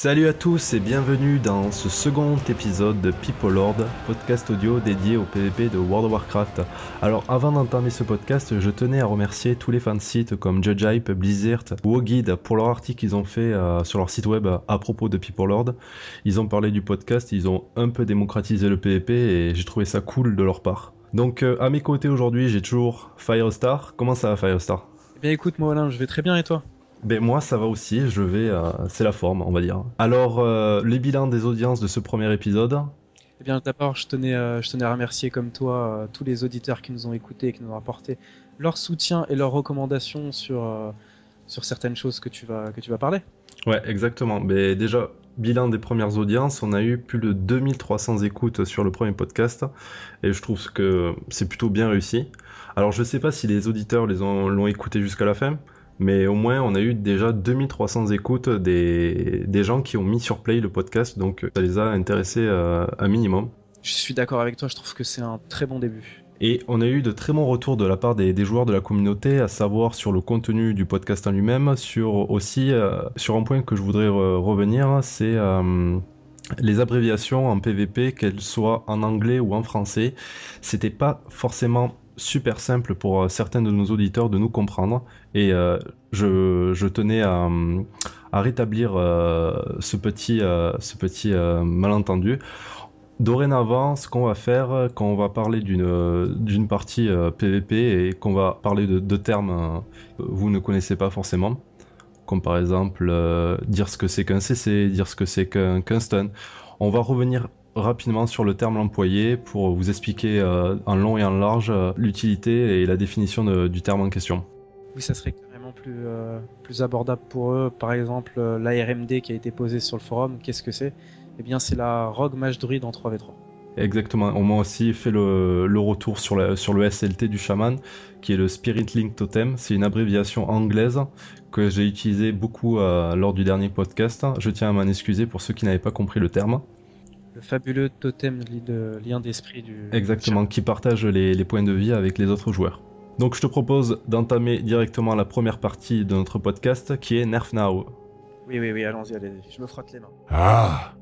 Salut à tous et bienvenue dans ce second épisode de People Lord, podcast audio dédié au PvP de World of Warcraft. Alors avant d'entamer ce podcast, je tenais à remercier tous les fans de sites comme Judge Hype, Blizzard ou Oguide pour leur article qu'ils ont fait euh, sur leur site web à propos de People Lord. Ils ont parlé du podcast, ils ont un peu démocratisé le PvP et j'ai trouvé ça cool de leur part. Donc euh, à mes côtés aujourd'hui, j'ai toujours Firestar. Comment ça va Firestar? Eh bien écoute moi Alain, je vais très bien et toi? Ben moi ça va aussi, je vais, euh, c'est la forme on va dire. Alors euh, les bilans des audiences de ce premier épisode Eh bien d'abord je tenais, euh, je tenais à remercier comme toi tous les auditeurs qui nous ont écoutés et qui nous ont apporté leur soutien et leurs recommandations sur, sur certaines choses que tu vas, que tu vas parler. Ouais exactement, mais déjà bilan des premières audiences, on a eu plus de 2300 écoutes sur le premier podcast et je trouve que c'est plutôt bien réussi. Alors je sais pas si les auditeurs les ont, l'ont écouté jusqu'à la fin, mais au moins on a eu déjà 2300 écoutes des, des gens qui ont mis sur play le podcast, donc ça les a intéressés euh, un minimum. Je suis d'accord avec toi, je trouve que c'est un très bon début. Et on a eu de très bons retours de la part des, des joueurs de la communauté, à savoir sur le contenu du podcast en lui-même, sur aussi euh, sur un point que je voudrais revenir, c'est euh, les abréviations en PVP, qu'elles soient en anglais ou en français, c'était pas forcément super simple pour euh, certains de nos auditeurs de nous comprendre. Et euh, je, tenais à, rétablir euh, ce petit, ce petit malentendu. Dorénavant, ce qu'on va faire quand on va parler d'une partie PVP et qu'on va parler de, termes que vous ne connaissez pas forcément, comme par exemple dire ce que c'est qu'un CC, dire ce que c'est qu'un stun, on va revenir rapidement sur le terme employé pour vous expliquer euh, en long et en large euh, l'utilité et la définition du terme en question. Oui, ça serait carrément plus, euh, plus abordable pour eux. Par exemple, l'ARMD qui a été posée sur le forum, qu'est-ce que c'est? Eh bien, c'est la Rogue Mage Druid en 3v3. Exactement. On m'a aussi fait le, retour sur, sur le SLT du chaman, qui est le Spirit Link Totem. C'est une abréviation anglaise que j'ai utilisée beaucoup lors du dernier podcast. Je tiens à m'en excuser pour ceux qui n'avaient pas compris le terme le fabuleux totem de lien d'esprit du. Exactement, qui partage les, points de vie avec les autres joueurs. Donc je te propose d'entamer directement la première partie de notre podcast qui est Nerf Now. Oui, oui, oui, allons-y, allez-y, je me frotte les mains. Ah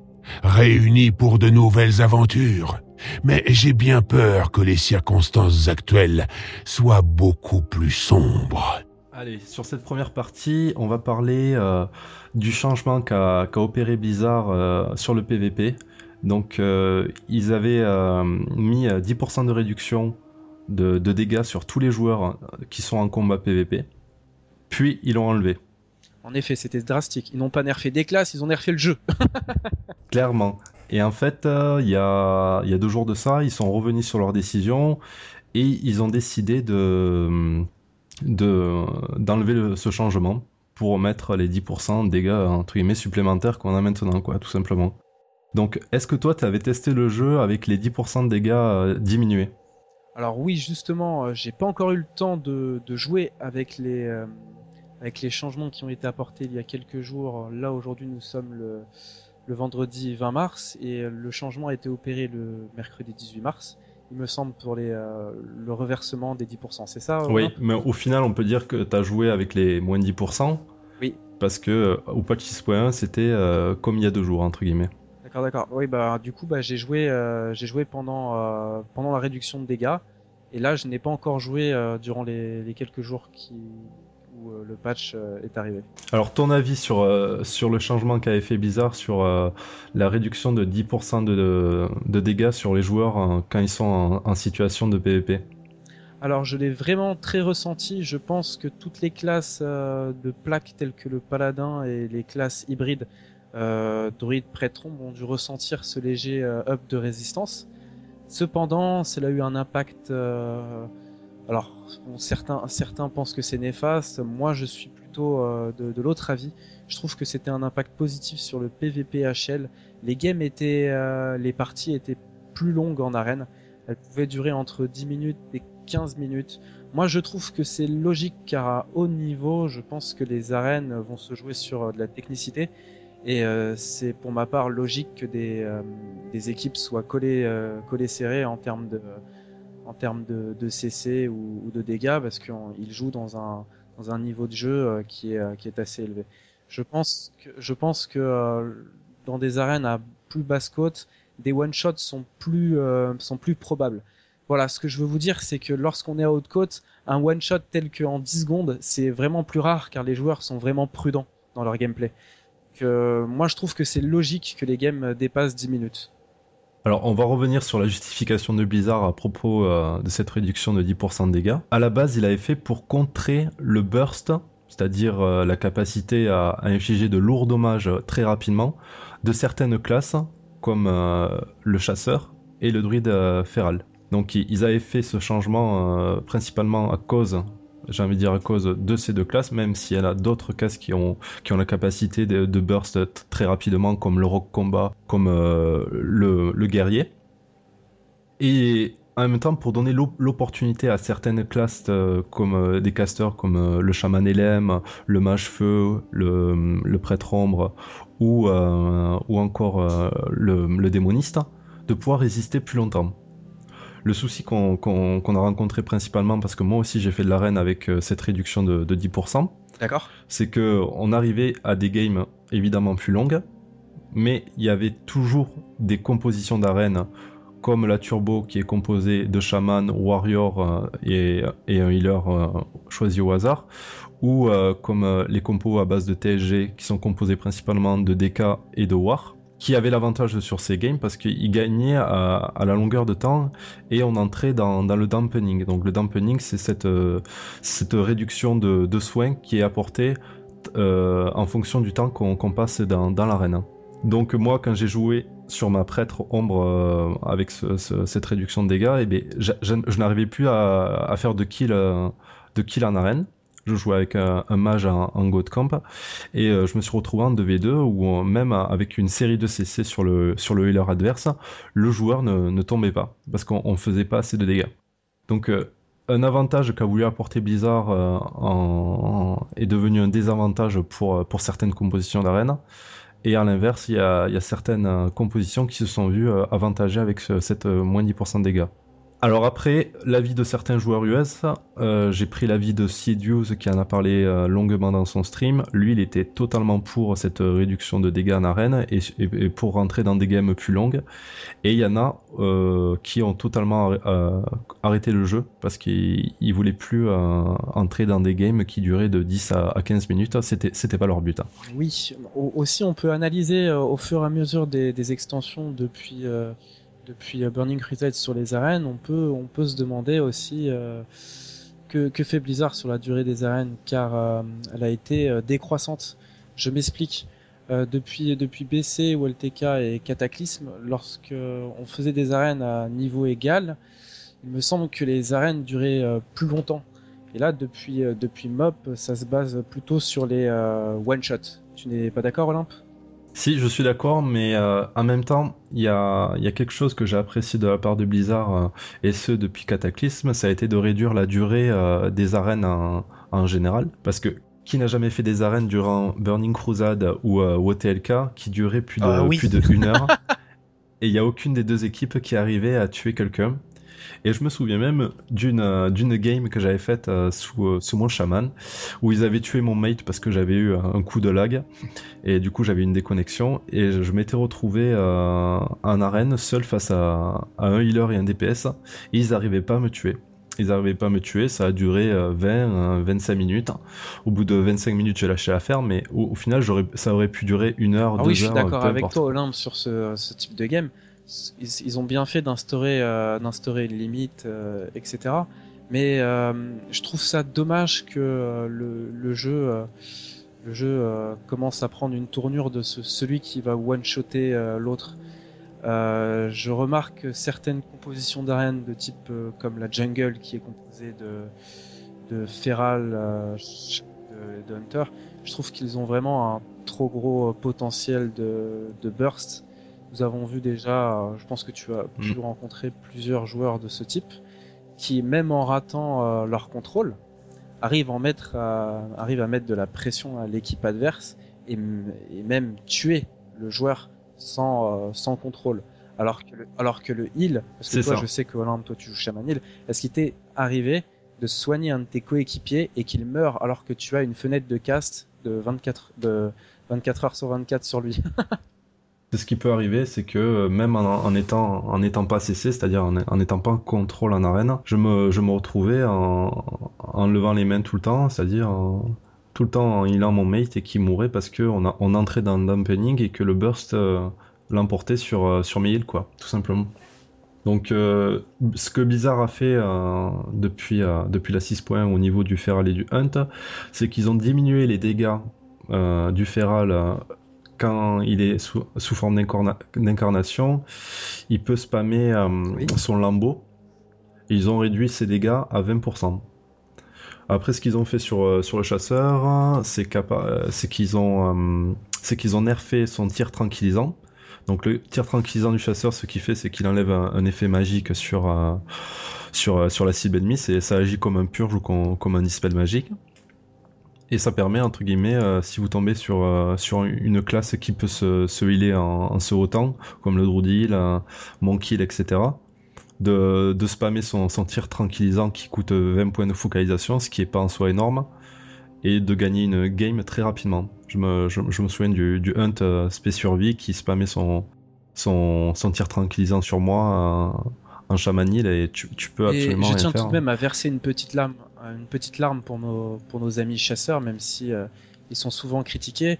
Réunis pour de nouvelles aventures. Mais j'ai bien peur que les circonstances actuelles soient beaucoup plus sombres. Allez, sur cette première partie, on va parler euh, du changement qu'a opéré Blizzard euh, sur le PVP. Donc euh, ils avaient euh, mis 10% euh, de réduction de, dégâts sur tous les joueurs qui sont en combat PVP. Puis ils l'ont enlevé. En effet, c'était drastique. Ils n'ont pas nerfé des classes, ils ont nerfé le jeu. Clairement. Et en fait, il y, a, deux jours de ça, ils sont revenus sur leur décision et ils ont décidé de d'enlever ce changement pour mettre les 10% de dégâts entre guillemets supplémentaires qu'on a maintenant, quoi, tout simplement. Donc, est-ce que toi, tu avais testé le jeu avec les 10% de dégâts euh, diminués? Alors oui, justement, euh, j'ai pas encore eu le temps de, jouer avec les, euh, avec les changements qui ont été apportés il y a quelques jours. Là, aujourd'hui, nous sommes le, vendredi 20 mars et le changement a été opéré le mercredi 18 mars. Il me semble pour les, le reversement des 10%, c'est ça Oui, mais au final, on peut dire que tu as joué avec les moins 10%. Oui. Parce que au patch 6.1, c'était comme il y a deux jours, entre guillemets. D'accord, d'accord. Oui, bah du coup, bah, j'ai joué, euh, j'ai joué pendant euh, pendant la réduction de dégâts, et là, je n'ai pas encore joué euh, durant les, quelques jours qui où le patch est arrivé. Alors, ton avis sur sur le changement qu'avait fait Blizzard sur la réduction de 10% de, de, dégâts sur les joueurs quand ils sont en, situation de PvP alors je l'ai vraiment très ressenti, je pense que toutes les classes de plaques telles que le paladin et les classes hybrides euh, Druid Prêtron ont dû ressentir ce léger euh, up de résistance. Cependant, cela a eu un impact. Euh, alors, certains, pensent que c'est néfaste. Moi, je suis plutôt euh, de, l'autre avis. Je trouve que c'était un impact positif sur le PVP HL. Les games étaient, les parties étaient plus longues en arène. Elles pouvaient durer entre 10 minutes et 15 minutes. Moi, je trouve que c'est logique car à haut niveau, je pense que les arènes vont se jouer sur de la technicité et euh, c'est pour ma part logique que des, euh, équipes soient collées, euh, collées serrées en termes de, CC ou, de dégâts parce qu'ils jouent dans un, niveau de jeu qui est, assez élevé. Je pense que, dans des arènes à plus basse côte, des one-shots sont sont plus probables. Voilà, ce que je veux vous dire, c'est que lorsqu'on est à haute côte, un one-shot tel qu'en 10 secondes, c'est vraiment plus rare car les joueurs sont vraiment prudents dans leur gameplay. Que, moi, je trouve que c'est logique que les games dépassent 10 minutes. Alors, on va revenir sur la justification de Blizzard à propos euh, de cette réduction de 10% de dégâts. À la base, il avait fait pour contrer le burst, c'est-à-dire euh, la capacité à, infliger de lourds dommages très rapidement, de certaines classes, comme euh, le chasseur et le druide féral. Donc, ils avaient fait ce changement principalement à cause j'ai envie de dire à cause de ces deux classes, même s'il y en a d'autres classes qui ont, qui ont la capacité de, burst très rapidement, comme le rock combat, comme euh, le, le, guerrier. Et en même temps, pour donner l'opportunité à certaines classes euh, comme euh, des casters comme le chaman LM, le mage feu, le, le prêtre ombre ou, ou encore le démoniste, de pouvoir résister plus longtemps. Le souci qu'on a rencontré principalement, parce que moi aussi j'ai fait de l'arène avec euh, cette réduction de, 10%, D'accord. c'est qu'on arrivait à des games évidemment plus longues, mais il y avait toujours des compositions d'arène comme la turbo qui est composée de shaman, warrior euh, et, un healer euh, choisi au hasard, ou comme les compos à base de TSG qui sont composés principalement de DK et de war qui avait l'avantage sur ces games parce qu'il gagnait à, la longueur de temps et on entrait dans, le dampening. Donc le dampening, c'est cette, euh, réduction de, soins qui est apportée euh, en fonction du temps qu'on passe dans, l'arène. Donc moi, quand j'ai joué sur ma prêtre ombre euh, avec cette réduction de dégâts, eh bien, je, n'arrivais plus à, faire de kill, de kill en arène je jouais avec un, mage en, en God Camp et euh, je me suis retrouvé en 2v2 où même avec une série de CC sur le, sur le healer adverse, le joueur ne, tombait pas parce qu'on faisait pas assez de dégâts. Donc euh, un avantage qu'a voulu apporter Blizzard euh, est devenu un désavantage pour, pour certaines compositions d'arène. Et à l'inverse, il y y a, certaines compositions qui se sont vues avantagées avec cette moins 10% de dégâts. Alors après, l'avis de certains joueurs US, euh, j'ai pris l'avis de Sidious qui en a parlé euh, longuement dans son stream. Lui, il était totalement pour cette réduction de dégâts en arène et, pour rentrer dans des games plus longues. Et il y en a euh, qui ont totalement arrêté le jeu parce qu'ils voulaient plus entrer dans des games qui duraient de 10 à, 15 minutes. C'était, c'était pas leur but. Hein. Oui, aussi on peut analyser au fur et à mesure des extensions depuis depuis euh, Burning Crusade sur les arènes, on peut, on peut se demander aussi euh, que, que, fait Blizzard sur la durée des arènes, car euh, elle a été décroissante. Je m'explique. depuis, depuis BC, LTK et Cataclysme, lorsque on faisait des arènes à niveau égal, il me semble que les arènes duraient plus longtemps. Et là, depuis, depuis MOP, ça se base plutôt sur les one-shots. Tu n'es pas d'accord, Olympe? Si, je suis d'accord, mais euh, en même temps, il y a, quelque chose que j'ai apprécié de la part de Blizzard, euh, et ce depuis Cataclysme, ça a été de réduire la durée euh, des arènes en, général. Parce que qui n'a jamais fait des arènes durant Burning Crusade ou, OTLK qui duraient plus de, ah plus de une heure Et il n'y a aucune des deux équipes qui arrivait à tuer quelqu'un. Et je me souviens même d'une euh, d'une game que j'avais faite euh, sous, euh, sous mon chaman, où ils avaient tué mon mate parce que j'avais eu un coup de lag, et du coup j'avais une déconnexion, et je, m'étais retrouvé en arène seul face à, un healer et un DPS, et ils n'arrivaient pas à me tuer. Ils n'arrivaient pas à me tuer, ça a duré 20, 25 minutes. Au bout de 25 minutes, j'ai lâché l'affaire, mais au, final, ça aurait pu durer une heure, ah deux heures. Oui, je suis d'accord avec toi, Olympe, sur ce, ce type de game ils, ont bien fait d'instaurer euh, d'instaurer une limite, euh, etc. Mais euh, je trouve ça dommage que le, jeu commence à prendre une tournure de celui qui va one-shotter l'autre. je remarque certaines compositions d'arènes de type comme la jungle qui est composée de, de feral, de, hunter. Je trouve qu'ils ont vraiment un trop gros potentiel de, de burst nous avons vu déjà, euh, je pense que tu as pu mm. rencontrer plusieurs joueurs de ce type, qui même en ratant euh, leur contrôle, arrivent, en mettre, arrivent à mettre de la pression à l'équipe adverse et, même tuer le joueur sans, euh, sans contrôle. Alors que le, alors que le heal, parce que toi je sais que Olympe, toi tu joues Shaman Heal, est-ce qu'il t'est arrivé de soigner un de tes coéquipiers et qu'il meurt alors que tu as une fenêtre de cast de 24, de 24 heures sur 24 sur lui? ce qui peut arriver, c'est que euh, même en, étant en étant pas CC, c'est-à-dire en n'étant pas en contrôle en arène, je me, je me retrouvais en, levant les mains tout le temps, c'est-à-dire tout le temps en healant mon mate et qui mourait parce qu'on on entrait dans le dampening et que le burst euh, l'emportait sur, euh, sur mes heals, quoi, tout simplement. Donc, ce que Blizzard a fait depuis, depuis la 6.1 au niveau du Feral et du Hunt, c'est qu'ils ont diminué les dégâts du Feral quand il est sous, forme d'incarnation, il peut spammer euh, son lambeau. Ils ont réduit ses dégâts à 20%. Après, ce qu'ils ont fait sur, euh, sur le chasseur, c'est euh, qu'ils ont, qu'ils ont nerfé son tir tranquillisant. Donc le tir tranquillisant du chasseur, ce qu'il fait, c'est qu'il enlève un, effet magique sur, sur, sur la cible ennemie. Ça agit comme un purge ou comme, comme un dispel magique. Et ça permet, entre guillemets, euh, si vous tombez sur, euh, sur une classe qui peut se, se healer en, en se hautant, comme le Druidil, euh, Monkey, etc., de, de spammer son, son, tir tranquillisant qui coûte 20 points de focalisation, ce qui est pas en soi énorme, et de gagner une game très rapidement. Je me, je, me souviens du, du Hunt euh, Space Survie qui spammait son, son, son tir tranquillisant sur moi en chamanil et tu, tu peux absolument et je tiens tout de même à verser une petite lame une petite larme pour nos, pour nos amis chasseurs, même si euh, ils sont souvent critiqués.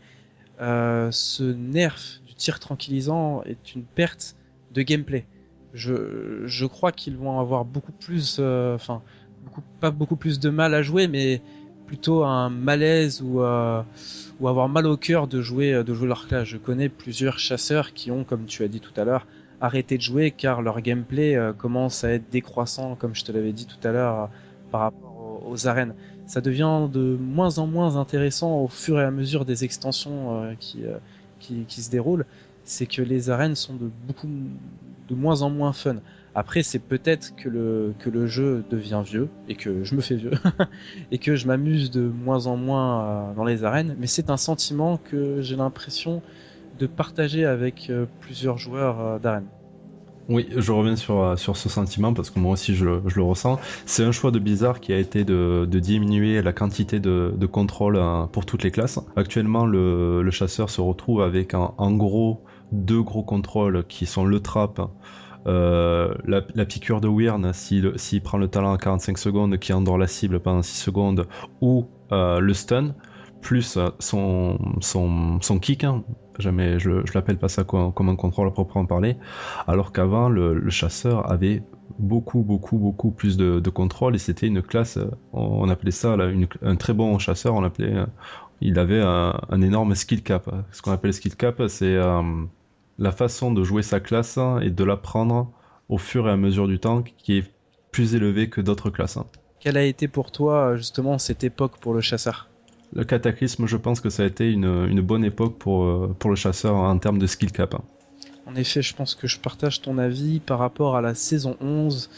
Euh, ce nerf du tir tranquillisant est une perte de gameplay. Je, je crois qu'ils vont avoir beaucoup plus, euh, enfin, beaucoup, pas beaucoup plus de mal à jouer, mais plutôt un malaise ou, ou avoir mal au cœur de jouer, de jouer leur classe. Je connais plusieurs chasseurs qui ont, comme tu as dit tout à l'heure, arrêté de jouer car leur gameplay commence à être décroissant, comme je te l'avais dit tout à l'heure, par rapport aux arènes. Ça devient de moins en moins intéressant au fur et à mesure des extensions euh, qui, euh, qui, qui, se déroulent. C'est que les arènes sont de beaucoup de moins en moins fun. Après, c'est peut-être que le, que le jeu devient vieux et que je me fais vieux et que je m'amuse de moins en moins euh, dans les arènes. Mais c'est un sentiment que j'ai l'impression de partager avec plusieurs joueurs d'arène. Oui, je reviens sur, euh, sur ce sentiment parce que moi aussi je, le ressens. C'est un choix de bizarre qui a été de, diminuer la quantité de, de, contrôle euh, pour toutes les classes. Actuellement, le, chasseur se retrouve avec en, gros deux gros contrôles qui sont le trap, euh, la, piqûre de Wyrn s'il si, prend le talent à 45 secondes qui endort la cible pendant 6 secondes ou le stun plus son, son, son kick, hein, jamais je, je l'appelle pas ça comme un contrôle à proprement parler, alors qu'avant le, chasseur avait beaucoup beaucoup beaucoup plus de, contrôle et c'était une classe, on appelait ça là, un très bon chasseur, on l'appelait, il avait un, énorme skill cap. Ce qu'on appelle skill cap, c'est euh, la façon de jouer sa classe et de l'apprendre au fur et à mesure du temps qui est plus élevé que d'autres classes. Quelle a été pour toi justement cette époque pour le chasseur? Le cataclysme, je pense que ça a été une, bonne époque pour, euh, pour le chasseur en termes de skill cap. Hein. En effet, je pense que je partage ton avis par rapport à la saison 11.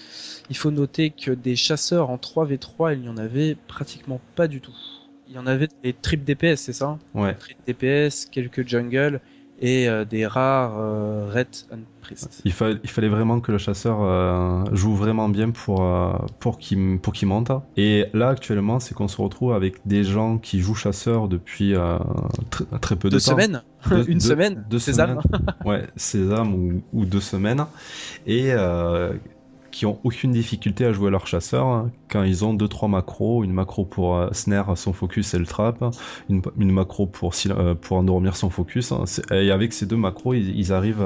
Il faut noter que des chasseurs en 3v3, il n'y en avait pratiquement pas du tout. Il y en avait des tripes DPS, c'est ça? Ouais. Tripes DPS, quelques jungle et euh, des rares euh, Red and Priest. Il, il, fallait vraiment que le chasseur euh, joue vraiment bien pour, pour qu'il pour qu'il monte. Et là, actuellement, c'est qu'on se retrouve avec des gens qui jouent chasseur depuis très peu de deux temps. Semaines Une semaine Deux semaines Ouais, sésame ou, ou deux semaines. Et qui ont aucune difficulté à jouer leur chasseur hein. quand ils ont 2-3 macros, une macro pour euh, snare son focus et le trap, une, macro pour, euh, pour endormir son focus, hein. et avec ces deux macros, ils, arrivent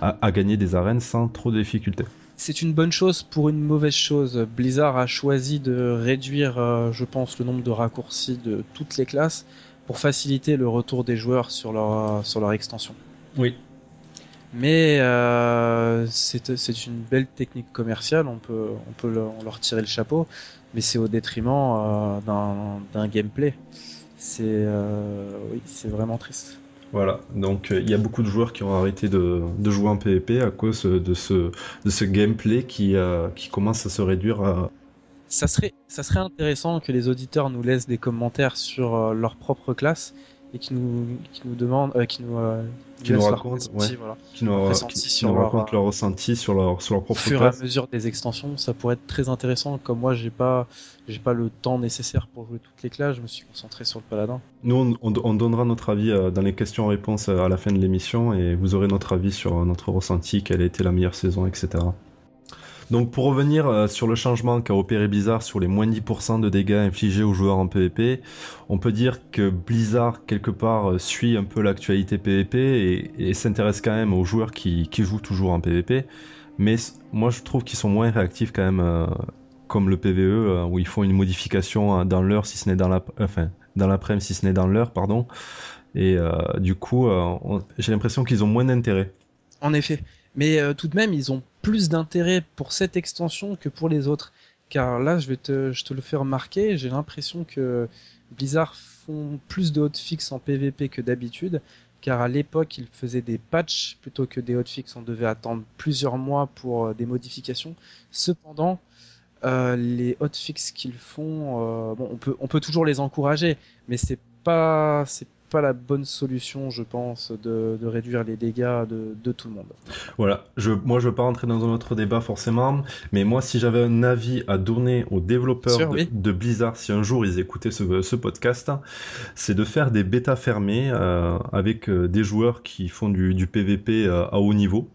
à, gagner des arènes sans trop de difficultés. C'est une bonne chose pour une mauvaise chose. Blizzard a choisi de réduire, euh, je pense, le nombre de raccourcis de toutes les classes pour faciliter le retour des joueurs sur leur, sur leur extension. Oui, mais euh, c'est une belle technique commerciale, on peut, on peut leur tirer le chapeau, mais c'est au détriment euh, d'un gameplay. C'est euh, oui, vraiment triste. Voilà, donc il y a beaucoup de joueurs qui ont arrêté de, de, jouer en PvP à cause de ce, de ce gameplay qui, qui commence à se réduire. Ça, serait, ça serait intéressant que les auditeurs nous laissent des commentaires sur leur propre classe et qui nous, qui nous demandent, euh, qui nous, euh, Qui nous laissent leur racontent, ressenti, ouais. voilà. qui nous, ressenti qui- qui sur nous leur, racontent euh, leur ressenti sur leur, sur leur Au propre fur et à mesure des extensions, ça pourrait être très intéressant. Comme moi, j'ai pas, j'ai pas le temps nécessaire pour jouer toutes les classes. Je me suis concentré sur le paladin. Nous, on, on- on donnera notre avis dans les questions-réponses à la fin de l'émission et vous aurez notre avis sur notre ressenti, quelle a été la meilleure saison, etc. Donc pour revenir euh, sur le changement qu'a opéré Blizzard sur les moins 10% de dégâts infligés aux joueurs en PvP, on peut dire que Blizzard quelque part euh, suit un peu l'actualité PvP et, s'intéresse quand même aux joueurs qui, jouent toujours en PvP. Mais moi je trouve qu'ils sont moins réactifs quand même euh, comme le PvE où ils font une modification dans l'heure si ce n'est dans la enfin dans l'après-midi si ce n'est dans l'heure pardon. Et du coup j'ai l'impression qu'ils ont moins d'intérêt. En effet. Mais tout de même, ils ont plus d'intérêt pour cette extension que pour les autres. Car là, je vais te, le faire remarquer, j'ai l'impression que Blizzard font plus de hotfix en PvP que d'habitude. Car à l'époque, ils faisaient des patchs plutôt que des hotfix. On devait attendre plusieurs mois pour euh, des modifications. Cependant, euh, les hotfix qu'ils font, euh, on peut, toujours les encourager, mais c'est pas, pas la bonne solution, je pense, de, de réduire les dégâts de, de tout le monde. Voilà, je, moi je veux pas rentrer dans un autre débat forcément, mais moi si j'avais un avis à donner aux développeurs Sûr, de, oui. de Blizzard, si un jour ils écoutaient ce, ce podcast, c'est de faire des bêtas fermées euh, avec euh, des joueurs qui font du, du PVP euh, à haut niveau,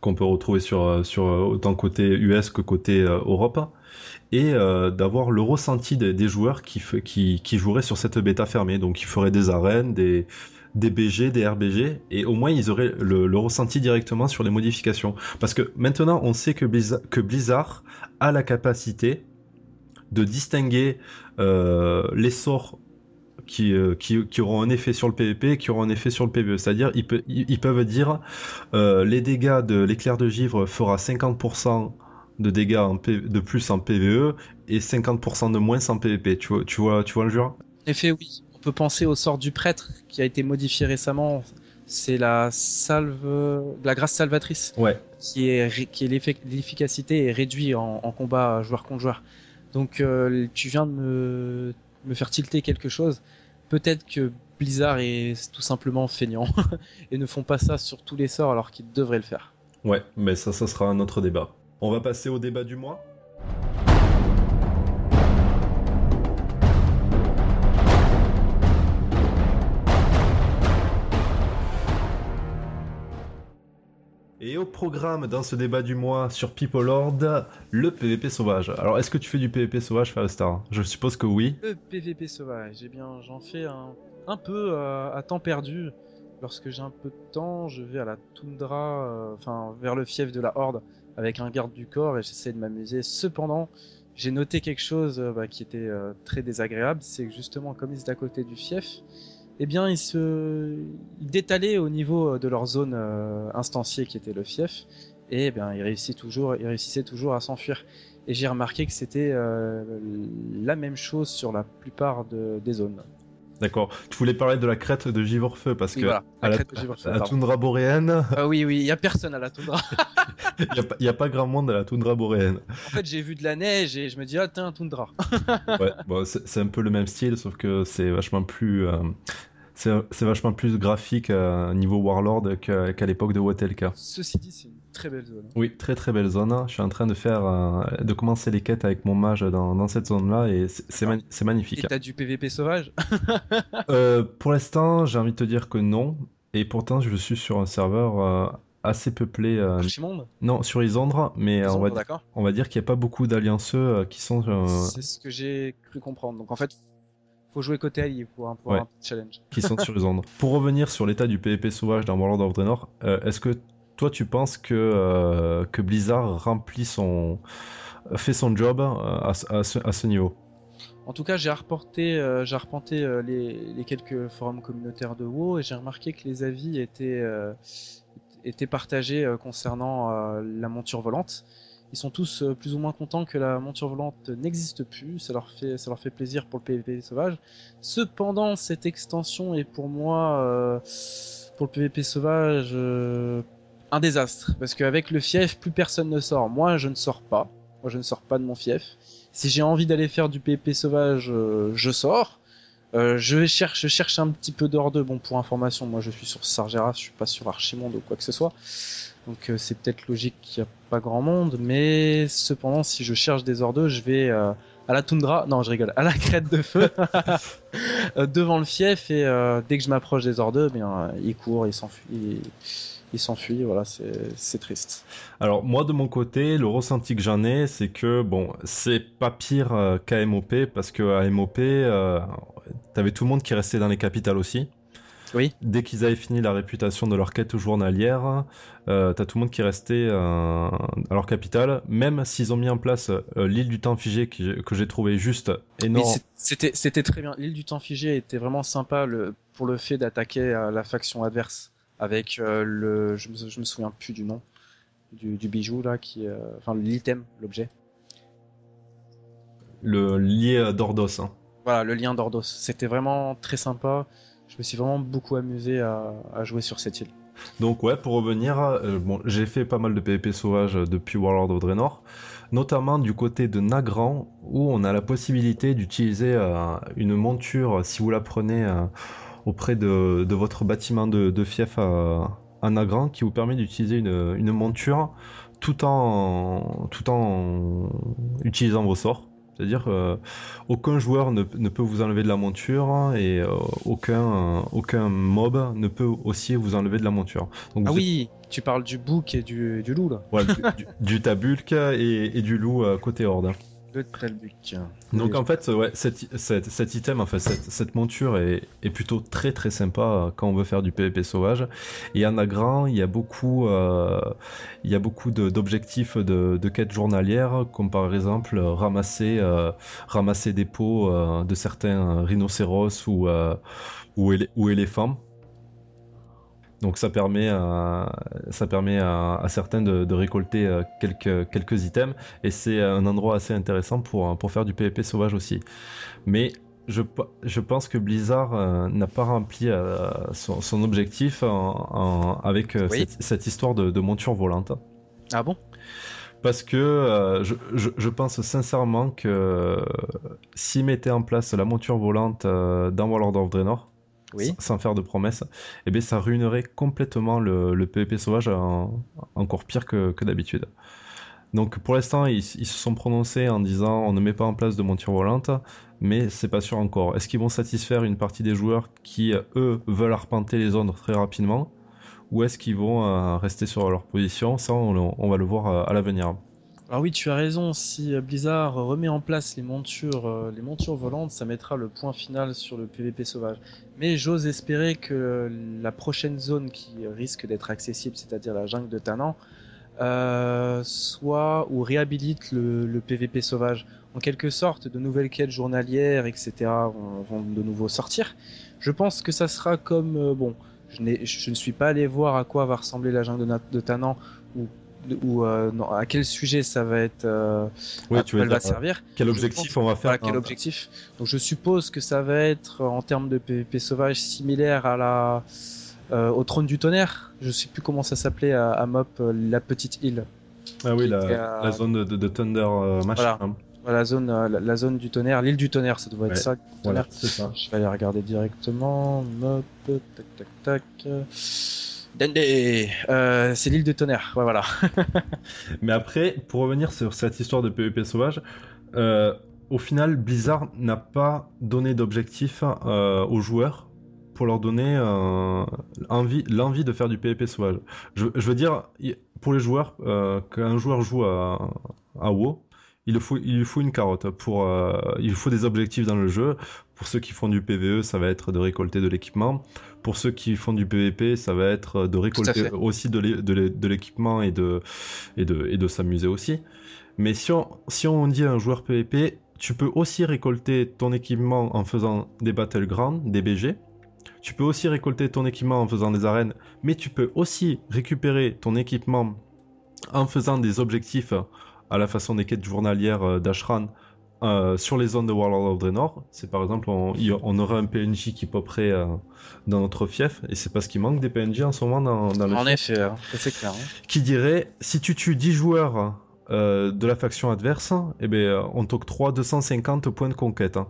qu'on peut retrouver sur, sur autant côté US que côté euh, Europe, et euh, d'avoir le ressenti des, joueurs qui, joueraient sur cette bêta fermée, donc ils feraient des arènes, des BG, des RBG, et au moins ils auraient le, ressenti directement sur les modifications. Parce que maintenant, on sait que Blizzard, a la capacité de distinguer euh, les sorts qui, euh, qui, auront un effet sur le PvP et qui auront un effet sur le PvE. C'est-à-dire, ils, pe- ils ils peuvent dire les dégâts de l'éclair de givre fera 50% de dégâts en P- de plus en PvE et 50% de moins en PvP. Tu vois, tu vois, tu vois le genre? En effet, oui. On peut penser au sort du prêtre qui a été modifié récemment. C'est la salve, la grâce salvatrice, Ouais. qui est, ré- qui est l'effe- l'efficacité est réduite en, en combat joueur contre joueur. Donc, euh, tu viens de me, me faire tilter quelque chose. Peut-être que Blizzard est tout simplement feignant et ne font pas ça sur tous les sorts alors qu'ils devraient le faire. Ouais, mais ça, ça sera un autre débat. On va passer au débat du mois. Et au programme dans ce débat du mois sur People Horde, le PVP sauvage. Alors, est-ce que tu fais du PVP sauvage, Star? Je suppose que oui. Le PVP sauvage, eh bien, j'en fais un, un peu euh, à temps perdu. Lorsque j'ai un peu de temps, je vais à la toundra, euh, enfin vers le fief de la Horde, avec un garde du corps et j'essaie de m'amuser. Cependant, j'ai noté quelque chose euh, bah, qui était euh, très désagréable, c'est que justement, comme ils étaient à côté du fief, eh bien, ils se, ils détalaient au niveau euh, de leur zone instanciée qui était le fief, et eh bien, ils réussissaient toujours, ils réussissaient toujours à s'enfuir. Et j'ai remarqué que c'était la même chose sur la plupart de- des zones. D'accord. Tu voulais parler de la crête de Givorfeu parce Oui, que voilà, la à la, crête de Givorfeu, à la pardon. toundra boréenne, Ah oui, oui, il y a personne à la toundra. il n'y a, pas- y a pas grand monde à la toundra boréenne. En fait, j'ai vu de la neige et je me dis, ah, un toundra. Ouais, bon, c'est un peu le même style, sauf que c'est vachement plus, euh, c'est vachement plus graphique à niveau Warlord qu'à qu'à l'époque de Watelka. Ceci dit, c'est une très belle zone. Oui, très très belle zone. Je suis en train de faire, euh, de commencer les quêtes avec mon mage dans, dans cette zone-là et c'est c'est c'est Et magnifique. t'as du PVP sauvage? Euh, pour l'instant, j'ai envie de te dire que non, et pourtant je suis sur un serveur euh, assez peuplé. euh, Archimonde non, sur Isondre, mais on va, d'accord on va dire qu'il n'y a pas beaucoup d'allianceux qui sont. C'est ce que j'ai cru comprendre. Donc en fait, faut jouer côté allié pour un, pour Ouais. un challenge. qui sont sur Isondre. Pour revenir sur l'état du PvP sauvage dans World of Draenor, euh, est-ce que toi tu penses que, euh, que Blizzard remplit son fait son job euh, à, ce- niveau? En tout cas, j'ai reporté, euh, j'ai repenté euh, les, quelques forums communautaires de WoW et j'ai remarqué que les avis étaient, partagés concernant la monture volante. Ils sont tous plus ou moins contents que la monture volante n'existe plus. Ça leur fait, plaisir pour le PvP sauvage. Cependant, cette extension est pour moi, pour le PvP sauvage, un désastre. Parce qu'avec le fief, plus personne ne sort. Moi, je ne sors pas. Moi, je ne sors pas de mon fief. Si j'ai envie d'aller faire du PvP sauvage, euh, je sors. Euh, je cherche, je cherche un petit peu d'or 2. Bon, pour information, moi je suis sur Sargeras, je suis pas sur Archimonde ou quoi que ce soit. Donc euh, c'est peut-être logique qu'il n'y a pas grand monde, mais cependant, si je cherche des or 2, je vais euh, à la toundra, non, je rigole, à la crête de feu, devant le fief, et dès que je m'approche des or 2, bien, il court, il s'enfuit il s'enfuit. Voilà, c'est triste. Alors moi de mon côté, le ressenti que j'en ai, c'est que bon, c'est pas pire euh, qu'à MOP parce que à MOP, euh, t'avais tout le monde qui restait dans les capitales aussi. Oui. Dès qu'ils avaient fini la réputation de leur quête journalière, euh, t'as tout le monde qui restait euh, à leur capitale, même s'ils ont mis en place l'île du temps figé que j'ai trouvé juste énorme. C'était très bien. L'île du temps figé était vraiment sympa le, pour le fait d'attaquer la faction adverse avec euh, le, je me, me souviens plus du nom du, bijou là, qui, euh, enfin l'item, l'objet. Le lien d'Ordos. Hein. Voilà, le lien d'Ordos. C'était vraiment très sympa. Je me suis vraiment beaucoup amusé à, jouer sur cette île. Donc ouais, pour revenir, euh, bon, j'ai fait pas mal de PvP sauvage depuis Warlord of Draenor, notamment du côté de Nagran, où on a la possibilité d'utiliser une monture si vous la prenez auprès de, votre bâtiment de, fief à, Nagran qui vous permet d'utiliser une, monture tout en, tout en utilisant vos sorts. C'est-à-dire euh, aucun joueur ne, peut vous enlever de la monture et euh, aucun, aucun mob ne peut aussi vous enlever de la monture. ah oui, tu parles du bouc et du, loup là. Ouais, du, du, tabulk et, du loup euh, côté horde. Donc en fait, ouais, cet, item, enfin cette, monture est, plutôt très très sympa euh, quand on veut faire du PvP sauvage. Et en grand, il y a beaucoup, euh, il y a beaucoup d'objectifs de, quêtes journalières, comme par exemple ramasser, euh, ramasser des peaux de certains rhinocéros ou, ou éléphants. Donc ça permet à, ça permet à, certains de, récolter euh, quelques, quelques items et c'est un endroit assez intéressant pour, pour faire du PvP sauvage aussi. Mais je, je pense que Blizzard euh, n'a pas rempli euh, son, objectif avec cette, histoire de, monture volante. Ah bon? Parce que je, je, pense sincèrement que s'ils mettaient en place la monture volante dans World of Draenor, sans faire de promesses, eh bien, ça ruinerait complètement le, PvP sauvage encore pire que, d'habitude. Donc pour l'instant, ils, se sont prononcés en disant on ne met pas en place de monture volante, mais c'est pas sûr encore. Est-ce qu'ils vont satisfaire une partie des joueurs qui, eux, veulent arpenter les zones très rapidement, ou est-ce qu'ils vont euh, rester sur leur position? Ça, on, va le voir euh, à l'avenir. Alors oui, tu as raison. Si euh, Blizzard remet en place les montures, euh, les montures volantes, ça mettra le point final sur le PVP sauvage. Mais j'ose espérer que la prochaine zone qui risque d'être accessible, c'est-à-dire la jungle de Tanan, euh, soit ou réhabilite le, PVP sauvage. En quelque sorte, de nouvelles quêtes journalières, etc. vont, de nouveau sortir. Je pense que ça sera comme bon. Je, je, ne suis pas allé voir à quoi va ressembler la jungle de, de Tanan ou ou euh, à quel sujet ça va être euh, tu va servir quel objectif on va faire quel objectif donc je suppose que ça va être en termes de PvP sauvage similaire à la euh, au trône du tonnerre je sais plus comment ça s'appelait à, Mop la petite île ah oui la, zone de, Thunder machin voilà. La zone, la, zone du tonnerre, l'île du tonnerre, ça doit être ça. Voilà, ça. Je vais aller regarder directement. Mop, tac, tac, tac. Dende, euh, c'est l'île de tonnerre, voilà. Mais après, pour revenir sur cette histoire de PvP sauvage, euh, au final, Blizzard n'a pas donné d'objectif euh, aux joueurs pour leur donner envie, l'envie de faire du PvP sauvage. Je, veux dire, pour les joueurs, qu'un joueur joue à, WoW, il faut, faut une carotte. Pour, il faut des objectifs dans le jeu. Pour ceux qui font du PvE, ça va être de récolter de l'équipement. Pour ceux qui font du PvP, ça va être de récolter aussi de l'équipement et de, et de, et de s'amuser aussi. Mais si on, si on dit à un joueur PvP, tu peux aussi récolter ton équipement en faisant des battlegrounds, des BG. Tu peux aussi récolter ton équipement en faisant des arènes, mais tu peux aussi récupérer ton équipement en faisant des objectifs à la façon des quêtes journalières euh, d'Ashran euh, sur les zones de World of Draenor, c'est par exemple, on, on, aurait un PNJ qui poperait euh, dans notre fief, et c'est parce qu'il manque des PNJ en ce moment dans, dans le En effet, hein, c'est clair. Hein. Qui dirait, si tu tues 10 joueurs euh, de la faction adverse, eh ben, on t'octroie 250 points de conquête. Hein.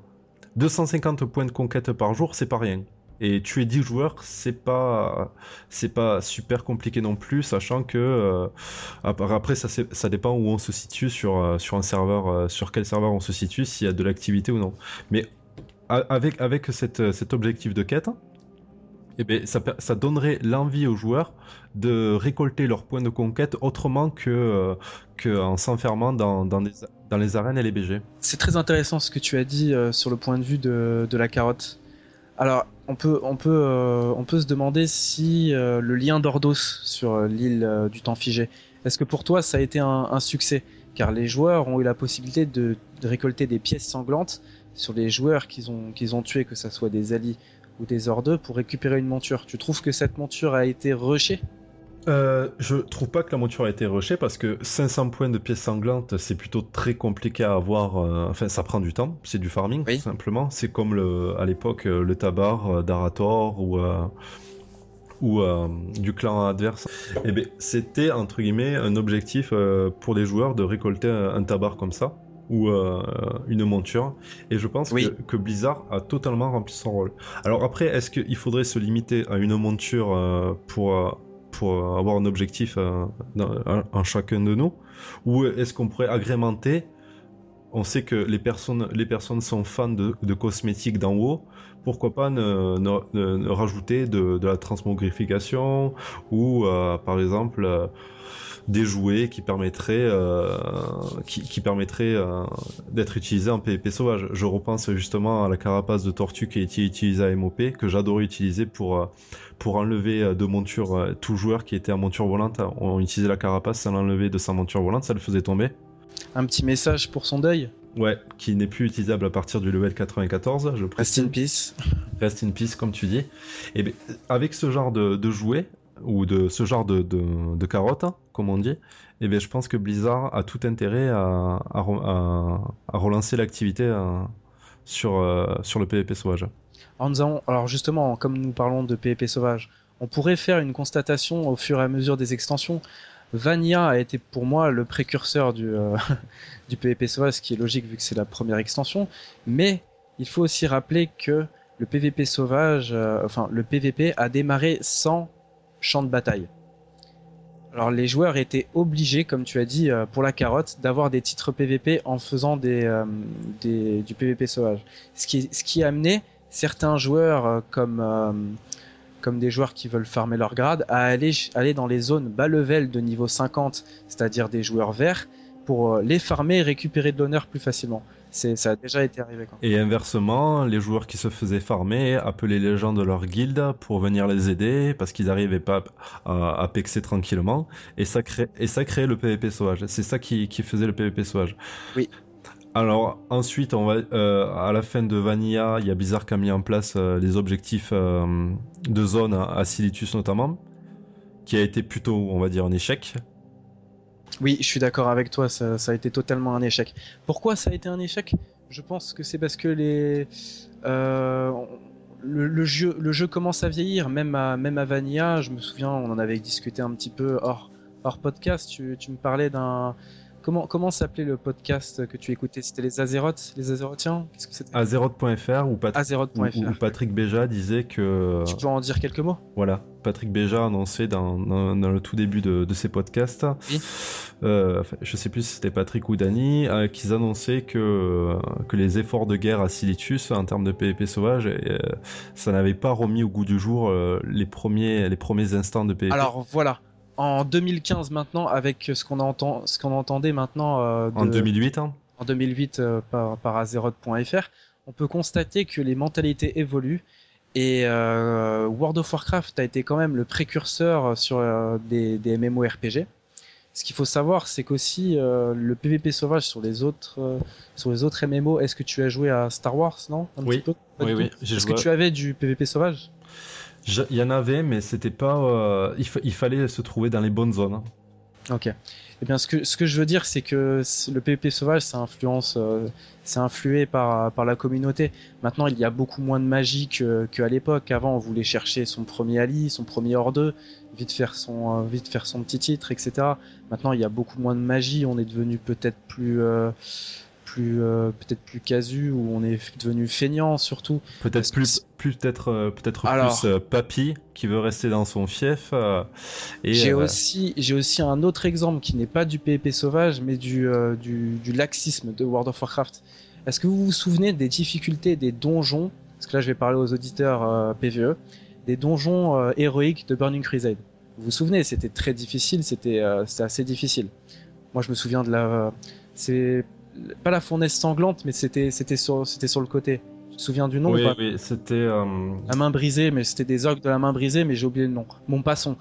250 points de conquête par jour, c'est pas rien. Et tuer 10 joueurs, c'est pas c'est pas super compliqué non plus, sachant que euh, après ça, ça dépend où on se situe sur, euh, sur un serveur, euh, sur quel serveur on se situe, s'il y a de l'activité ou non. Mais avec, avec cette, cet objectif de quête, eh bien, ça, donnerait l'envie aux joueurs de récolter leurs points de conquête autrement que, en s'enfermant dans, dans, dans, les arènes et les BG. C'est très intéressant ce que tu as dit sur le point de vue de, de la carotte. Alors, euh, on peut se demander si euh, le lien d'Ordos sur euh, l'île du temps figé, est-ce que pour toi ça a été un, succès? Car les joueurs ont eu la possibilité de, récolter des pièces sanglantes sur les joueurs qu'ils ont, qu'ils ont tués, que ce soit des alliés ou des ordeux, pour récupérer une monture. Tu trouves que cette monture a été rushée? Euh, je trouve pas que la monture a été rushée parce que 500 points de pièces sanglantes, c'est plutôt très compliqué à avoir. Euh, enfin, ça prend du temps. C'est du farming, tout simplement. C'est comme le, à l'époque euh, le tabar d'Arator ou ou du clan adverse. Et eh ben, c'était entre guillemets un objectif pour les joueurs de récolter un, tabar comme ça ou une monture. Et je pense que, que, Blizzard a totalement rempli son rôle. Alors après, est-ce qu'il faudrait se limiter à une monture pour pour avoir un objectif en, euh, chacun de nous Ou est-ce qu'on pourrait agrémenter On sait que les personnes, les personnes sont fans de, cosmétiques d'en haut. Pourquoi pas ne, rajouter de, la transmogrification ou euh, par exemple euh, des jouets qui permettraient, qui, permettraient d'être utilisés en PvP sauvage. Je repense justement à la carapace de tortue qui a été utilisée à MOP, que j'adorais utiliser pour pour enlever euh, de monture euh, tout joueur qui était en monture volante. On utilisait la carapace, ça l'enlevait de sa monture volante, ça le faisait tomber. Un petit message pour son deuil? Ouais, qui n'est plus utilisable à partir du level 94, je Rest in peace. Rest in peace, comme tu dis. Et bien, avec ce genre de, de jouets, ou de ce genre de, de, carottes, comme on dit, et bien, je pense que Blizzard a tout intérêt à, à, relancer l'activité euh, sur, sur le PvP sauvage alors justement, comme nous parlons de PvP sauvage, on pourrait faire une constatation au fur et à mesure des extensions. Vanilla a été pour moi le précurseur du, euh, du PvP sauvage, ce qui est logique vu que c'est la première extension. Mais il faut aussi rappeler que le PvP sauvage, euh, enfin le PvP a démarré sans champ de bataille. Alors les joueurs étaient obligés, comme tu as dit euh, pour la carotte, d'avoir des titres PvP en faisant des, du PvP sauvage. Ce qui, ce certains joueurs euh, comme euh, des joueurs qui veulent farmer leur grade à aller aller dans les zones bas level de niveau 50, c'est-à-dire des joueurs verts pour euh, les farmer et récupérer de l'honneur plus facilement. Ça a déjà été arrivé. Et inversement, les joueurs qui se faisaient farmer appelaient les gens de leur guilde pour venir les aider parce qu'ils n'arrivaient pas à, à, pexer tranquillement et ça, crée, et ça créait le PvP sauvage. C'est ça qui, qui faisait le PvP sauvage. Oui. Alors ensuite, on va euh, à la fin de Vanilla, il y a Bizarre qui a mis en place euh, les objectifs euh, de zone à Silitus notamment, qui a été plutôt, on va dire, un échec. Oui, je suis d'accord avec toi, ça, a été totalement un échec. Pourquoi ça a été un échec? Je pense que c'est parce que les le, jeu, le jeu commence à vieillir, même à, même à Vanilla. Je me souviens, on en avait discuté un petit peu hors, podcast. Tu me parlais d'un Comment, comment s'appelait le podcast que tu écoutais? C'était les Azeroth Les Azerotiens Qu'est-ce que c'était? Azeroth.fr ou, Patrick Béja disait que. Tu peux en dire quelques mots? Voilà. Patrick Béja annonçait dans, dans, le tout début de, de ses podcasts, oui. euh, je sais plus si c'était Patrick ou Dany, euh, qu'ils annonçaient que, que les efforts de guerre à Silitus en termes de PvP sauvage, euh, ça n'avait pas remis au goût du jour euh, les, premiers, les premiers instants de PvP. Alors voilà, en 2015 maintenant, avec ce qu'on entend, ce qu'on entendait maintenant. Euh, en 2008, hein En 2008 euh, par, par Azeroth.fr, on peut constater que les mentalités évoluent et euh, World of Warcraft a été quand même le précurseur sur des, des MMORPG. Ce qu'il faut savoir, c'est qu'aussi le PvP sauvage sur les autres sur les autres MMO. Est-ce que tu as joué à Star Wars, non? Oui. oui, oui. Est-ce que tu avais du PvP sauvage? Il y en avait, mais c'était pas. Euh, il, fallait se trouver dans les bonnes zones. Hein. Ok. Eh bien, ce que, ce que je veux dire, c'est que le PvP sauvage, ça influence, euh, influé par, par la communauté. Maintenant, il y a beaucoup moins de magie qu'à l'époque. Avant, on voulait chercher son premier Ali, son premier hors vite faire son, euh, vite faire son petit titre, etc. Maintenant, il y a beaucoup moins de magie. On est devenu peut-être plus, plus peut-être plus casu où on est devenu feignant surtout peut-être plus peut-être peut-être plus papy qui veut rester dans son fief j'ai aussi j'ai aussi un autre exemple qui n'est pas du PvP sauvage mais du, du, du laxisme de World of Warcraft est-ce que vous vous souvenez des difficultés des donjons Parce que là, je vais parler aux auditeurs euh, PVE. Des donjons euh, héroïques de Burning Crusade? Vous vous souvenez C'était très difficile. C'était euh, assez difficile. Moi, je me souviens de la. c'est pas la fournaise sanglante, mais c'était c'était sur c'était sur le côté. Tu te souviens du nom Oui, oui, c'était. La main brisée, mais c'était des orques de la main brisée, mais j'ai oublié le nom. Bon, passons.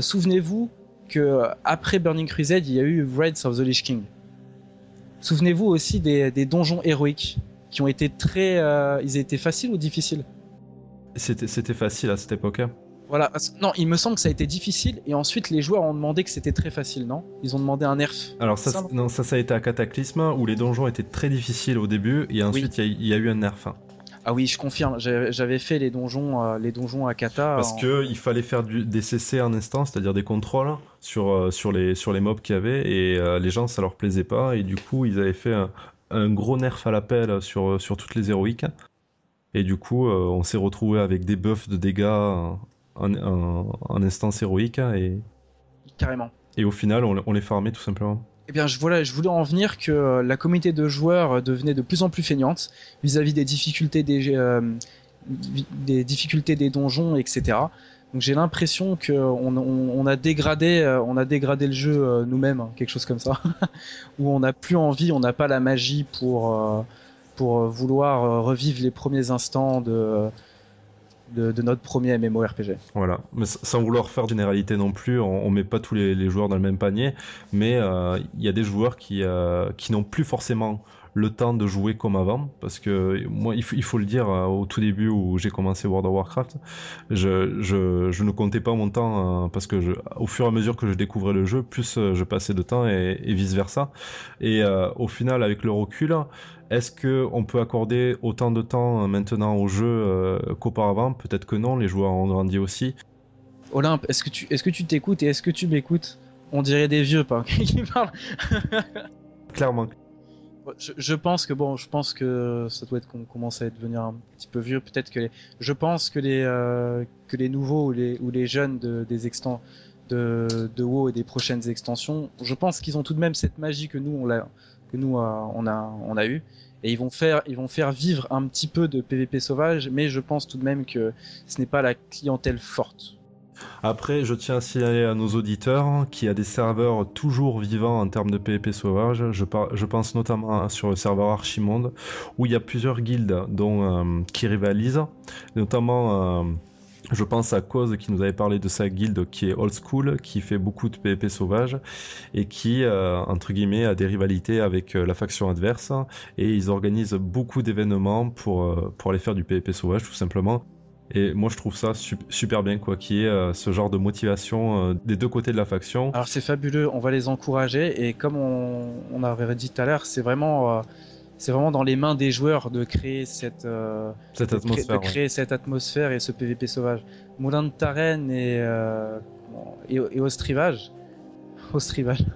Souvenez-vous que après Burning Crusade, il y a eu Raids of the Lich King. Souvenez-vous aussi des, donjons héroïques qui ont été très. Euh, ils étaient faciles ou difficiles? C'était facile à cette époque. Voilà. Non, il me semble que ça a été difficile et ensuite les joueurs ont demandé que c'était très facile, non? Ils ont demandé un nerf. Alors ça, non, ça, ça a été à Cataclysme où les donjons étaient très difficiles au début et ensuite il y, a eu un nerf. Hein. Ah oui, je confirme. J'avais fait les donjons, euh, les donjons à kata. Parce que il fallait faire du, des CC en instant, c'est-à-dire des contrôles sur euh, sur les sur les mobs qu'il y avait et euh, les gens ça leur plaisait pas et du coup ils avaient fait un, gros nerf à l'appel sur sur toutes les héroïques et du coup on s'est retrouvé avec des buffs de dégâts en, en, instance héroïque et carrément. Et au final on, on les farmait tout simplement. Eh bien, je, voilà, je voulais en venir que euh, la communauté de joueurs euh, devenait de plus en plus feignante vis-à-vis des difficultés des, euh, des difficultés des donjons, etc. Donc j'ai l'impression qu'on on, a dégradé, on a dégradé le jeu nous-mêmes, hein, quelque chose comme ça, où on n'a plus envie, on n'a pas la magie pour pour vouloir revivre les premiers instants de de, notre premier MMORPG. Voilà, mais sans vouloir faire généralité non plus, on, on met pas tous les, joueurs dans le même panier, mais euh, il y a des joueurs qui, euh, qui n'ont plus forcément le temps de jouer comme avant, parce que moi, il faut, le dire, euh, au tout début où j'ai commencé World of Warcraft, je, je, ne comptais pas mon temps, parce que je, au fur et à mesure que je découvrais le jeu, plus je passais de temps et, et vice versa. Et au final, avec le recul, est-ce qu'on peut accorder autant de temps euh, maintenant au jeu euh, qu'auparavant? Peut-être que non, les joueurs ont grandi aussi. Olympe, est-ce que tu est-ce que tu t'écoutes et est-ce que tu m'écoutes? On dirait des vieux, pas qui parlent. Clairement. Je, pense que bon, je pense que ça doit être qu'on commence à devenir un petit peu vieux. Peut-être que je pense que les euh, que les nouveaux ou les ou les jeunes des extens de de WoW et des prochaines extensions, je pense qu'ils ont tout de même cette magie que nous on l'a que nous on a on a eu et ils vont faire ils vont faire vivre un petit peu de PVP sauvage mais je pense tout de même que ce n'est pas la clientèle forte. Après, je tiens à signaler à nos auditeurs qu'il y a des serveurs toujours vivants en termes de PvP sauvage. Je, pense notamment sur le serveur Archimonde, où il y a plusieurs guildes dont, euh, qui rivalisent, notamment euh, je pense à Cause qui nous avait parlé de sa guilde qui est old school, qui fait beaucoup de PvP sauvage et qui, euh, entre guillemets, a des rivalités avec la faction adverse et ils organisent beaucoup d'événements pour, pour aller faire du PvP sauvage tout simplement. Et moi, je trouve ça super bien, quoi, qu'il y ait ce genre de motivation des deux côtés de la faction. Alors, c'est fabuleux, on va les encourager. Et comme on, on avait dit tout à l'heure, c'est vraiment c'est vraiment dans les mains des joueurs de créer cette, euh, cette atmosphère, de, créer cette atmosphère et ce PVP sauvage. Moulin de Tarenne et, euh, et, et, Ostrivage. Ostrivage.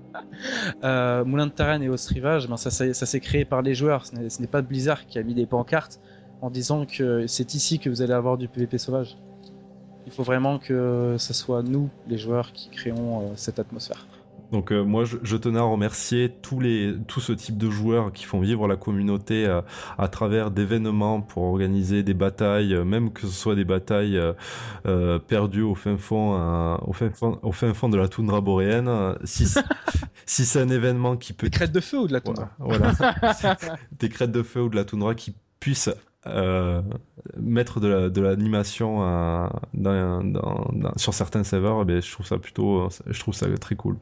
euh, Moulin de Tarenne et Ostrivage, ben ça, ça, ça s'est créé par les joueurs. Ce n'est pas Blizzard qui a mis des pancartes en disant que c'est ici que vous allez avoir du PVP sauvage. Il faut vraiment que ce soit nous, les joueurs, qui créons euh, cette atmosphère. Donc euh, moi, je, tenais à remercier tous les, tout ce type de joueurs qui font vivre la communauté euh, à travers d'événements pour organiser des batailles, euh, même que ce soit des batailles perdues au fin fond, au fin fond, au fin fond de la toundra boréenne. Si, si c'est un événement qui peut des crêtes de feu ou de la toundra, voilà, des crêtes de feu ou de la toundra qui puissent mettre de l'animation sur certains serveurs, eh je trouve ça plutôt, je trouve ça très cool.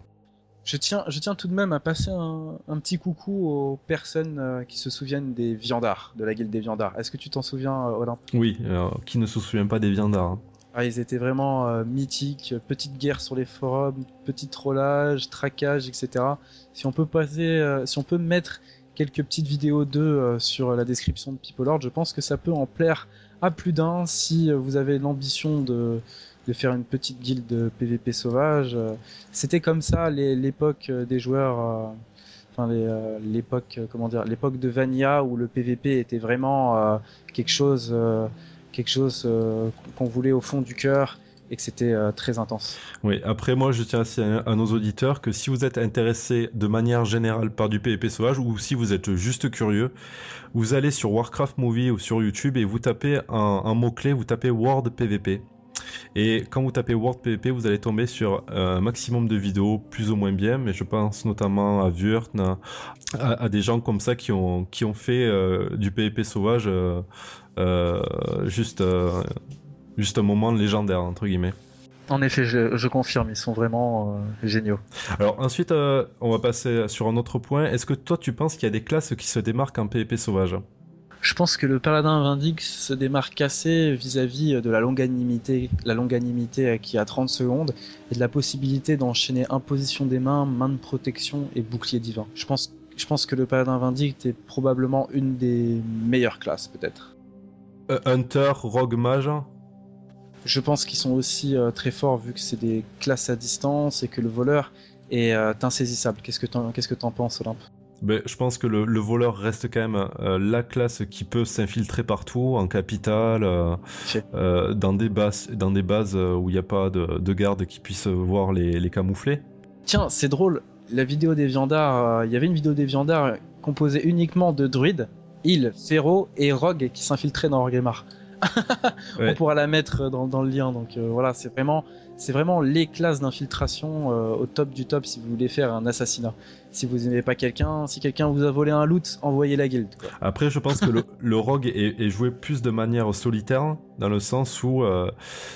Je tiens, je tiens tout de même à passer un, petit coucou aux personnes euh, qui se souviennent des viandards, de la guilde des viandards. Est-ce que tu t'en souviens, euh, Olympe Oui, qui ne se souvient pas des viandards hein ah, Ils étaient vraiment euh, mythiques, petite guerre sur les forums, petit trollage, traquage, etc. Si on peut passer, si on peut mettre quelques petites vidéos d'eux sur la description de People Lord, je pense que ça peut en plaire à plus d'un si vous avez l'ambition de de faire une petite guilde de PVP sauvage. C'était comme ça l'époque des joueurs enfin l'époque, comment dire, l'époque de Vanilla où le PVP était vraiment quelque chose, quelque chose qu'on voulait au fond du cœur et que c'était euh, très intense. Oui, après moi je tiens aussi à, nos auditeurs que si vous êtes intéressé de manière générale par du PvP sauvage ou si vous êtes juste curieux, vous allez sur Warcraft Movie ou sur YouTube et vous tapez un, mot-clé, vous tapez World PvP. Et quand vous tapez World PvP, vous allez tomber sur un maximum de vidéos plus ou moins bien, mais je pense notamment à Vurtn, à, des gens comme ça qui ont, qui ont fait euh, du PvP sauvage euh, juste juste un moment légendaire, entre guillemets. En effet, je, confirme, ils sont vraiment euh, géniaux. Alors ensuite, euh, on va passer sur un autre point. Est-ce que toi, tu penses qu'il y a des classes qui se démarquent en PvP sauvage? Je pense que le Paladin Vindic se démarque assez vis-à-vis de la longanimité, la longanimité qui a 30 secondes, et de la possibilité d'enchaîner imposition des mains, main de protection et bouclier divin. Je pense, je pense que le Paladin Vindic est probablement une des meilleures classes, peut-être. Euh, Hunter, Rogue Mage? Je pense qu'ils sont aussi euh, très forts vu que c'est des classes à distance et que le voleur est euh, insaisissable. Qu'est-ce que t'en qu'est-ce que penses, Olympe? Ben, je pense que le, voleur reste quand même euh, la classe qui peut s'infiltrer partout, en capitale, dans des bases, dans des bases où il n'y a pas de, de, garde qui puisse voir les, les camoufler. Tiens, c'est drôle. La vidéo des viandards, il y avait une vidéo des viandards composée uniquement de druides, il, Féro et Rogue qui s'infiltraient dans Orgrimmar. on pourra la mettre dans, le lien. Donc euh, voilà, c'est vraiment, c'est vraiment les classes d'infiltration euh, au top du top si vous voulez faire un assassinat. Si vous n'aimez pas quelqu'un, si quelqu'un vous a volé un loot, envoyez la guilde. Après, je pense que le, rogue est, joué plus de manière solitaire, dans le sens où euh,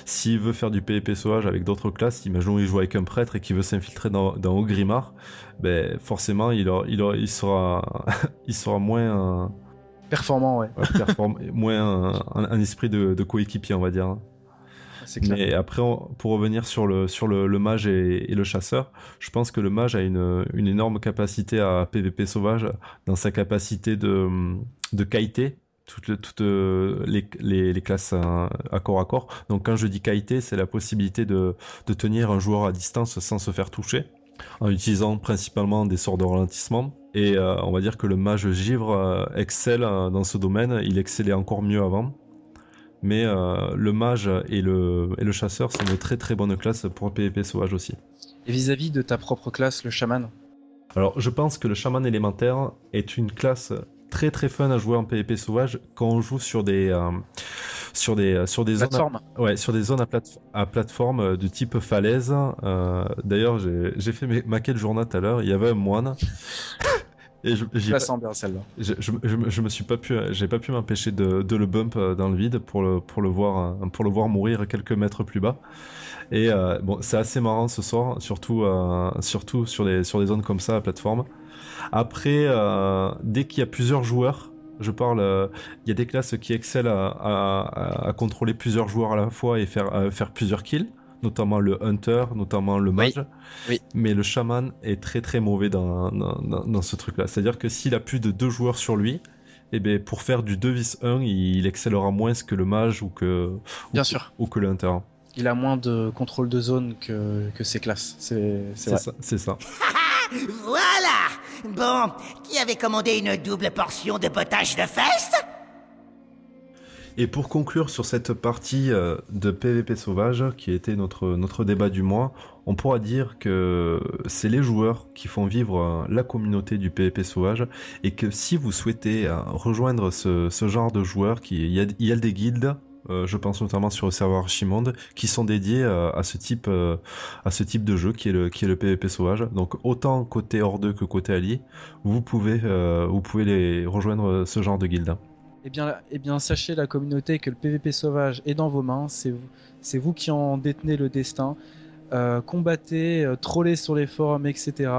s'il veut faire du PvP sauvage avec d'autres classes, imaginons il joue avec un prêtre et qu'il veut s'infiltrer dans, dans Ogrimmar, ben forcément il, il, il, sera, il sera moins Performant, ouais. moins un, esprit de, coéquipier, on va dire. Clair. Mais après, pour revenir sur le, sur le, mage et, le chasseur, je pense que le mage a une, une énorme capacité à PVP sauvage dans sa capacité de, de qualité toutes, toutes les, les, classes à, corps à corps. Donc quand je dis qualité, c'est la possibilité de, de tenir un joueur à distance sans se faire toucher en utilisant principalement des sorts de ralentissement. Et euh, on va dire que le mage givre euh, excelle euh, dans ce domaine, il excellait encore mieux avant. Mais le mage et le, et le chasseur sont de très très bonnes classes pour le PvP sauvage aussi. Et vis-à-vis de ta propre classe, le chaman? Alors je pense que le chaman élémentaire est une classe très très fun à jouer en PvP sauvage quand on joue sur des sur des euh, sur des zones à, ouais sur des zones à, à plateforme euh, de type falaise. Euh, d'ailleurs, j'ai fait ma quête journal tout à l'heure. Il y avait un moine. Et je, bien celle-là. Je, je, je, me suis pas pu, j'ai pas pu m'empêcher de, de, le bump dans le vide pour le, pour le voir, pour le voir mourir quelques mètres plus bas. Et bon, c'est assez marrant ce soir, surtout, surtout sur des, sur des zones comme ça à plateforme. Après, dès qu'il y a plusieurs joueurs, je parle, euh, il y a des classes qui excellent à, contrôler plusieurs joueurs à la fois et faire, faire plusieurs kills, notamment le hunter, notamment le mage. Mais le shaman est très très mauvais dans, dans, ce truc-là. C'est-à-dire que s'il a plus de deux joueurs sur lui, eh bien, pour faire du 2 vis 1, il excellera moins que le mage ou que, Bien sûr. ou que le hunter. Il a moins de contrôle de zone que, que ses classes. C'est ça. C'est ça. voilà Bon, qui avait commandé une double portion de potage de fesses et pour conclure sur cette partie euh, de PVP sauvage, qui était notre, notre débat du mois, on pourra dire que c'est les joueurs qui font vivre euh, la communauté du PVP sauvage, et que si vous souhaitez euh, rejoindre ce, genre de joueurs, il y a, des guildes je pense notamment sur le serveur Archimonde, qui sont dédiés à ce type de jeu qui est le PvP sauvage. Donc autant côté hors que côté allié, vous pouvez vous pouvez les rejoindre ce genre de guilde. Eh bien, eh bien, sachez la communauté que le PvP sauvage est dans vos mains. C'est vous, c'est vous qui en détenez le destin. combattez, trollez sur les forums, etc.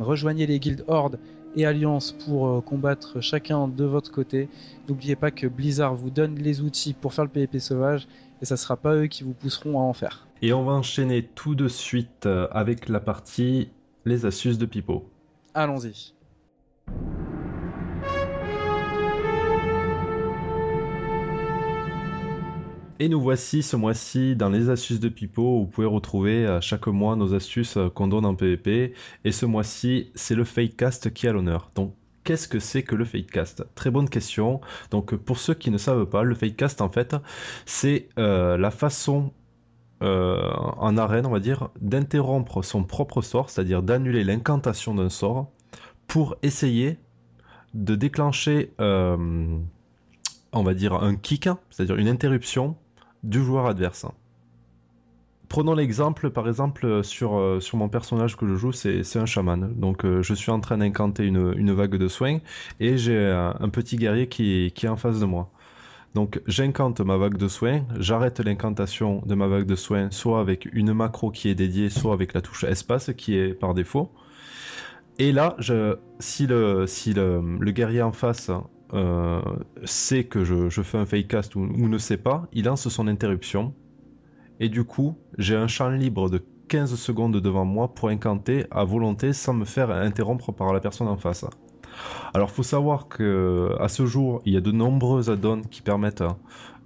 rejoignez les guildes Horde et Alliance pour euh, combattre chacun de votre côté. N'oubliez pas que Blizzard vous donne les outils pour faire le PvP sauvage et ça sera pas eux qui vous pousseront à en faire. Et on va enchaîner tout de suite euh, avec la partie les astuces de Pipo. Allons-y. Et nous voici ce mois-ci dans les astuces de Pipo. Où vous pouvez retrouver euh, chaque mois nos astuces euh, qu'on donne en PvP. Et ce mois-ci, c'est le Fakecast qui a l'honneur. Donc, qu'est-ce que c'est que le Fakecast Très bonne question. Donc, pour ceux qui ne savent pas, le Fakecast, en fait, c'est euh, la façon en arène, on va dire, d'interrompre son propre sort, c'est-à-dire d'annuler l'incantation d'un sort pour essayer de déclencher, on va dire, un kick, c'est-à-dire une interruption du joueur adverse. Prenons l'exemple, par exemple, sur, euh, sur mon personnage que je joue, c'est un chaman. Donc euh, je suis en train d'incanter une, vague de soins et j'ai un, petit guerrier qui, qui est en face de moi. Donc j'incante ma vague de soins, j'arrête l'incantation de ma vague de soins soit avec une macro qui est dédiée, soit avec la touche espace qui est par défaut. Et là, je, si, le, si le, le guerrier en face euh, sait que je, fais un fake ou, ne sait pas, il lance son interruption. Et du coup, j'ai un champ libre de 15 secondes devant moi pour incanter à volonté sans me faire interrompre par la personne en face. Alors, faut savoir que à ce jour, il y a de nombreux add-ons qui permettent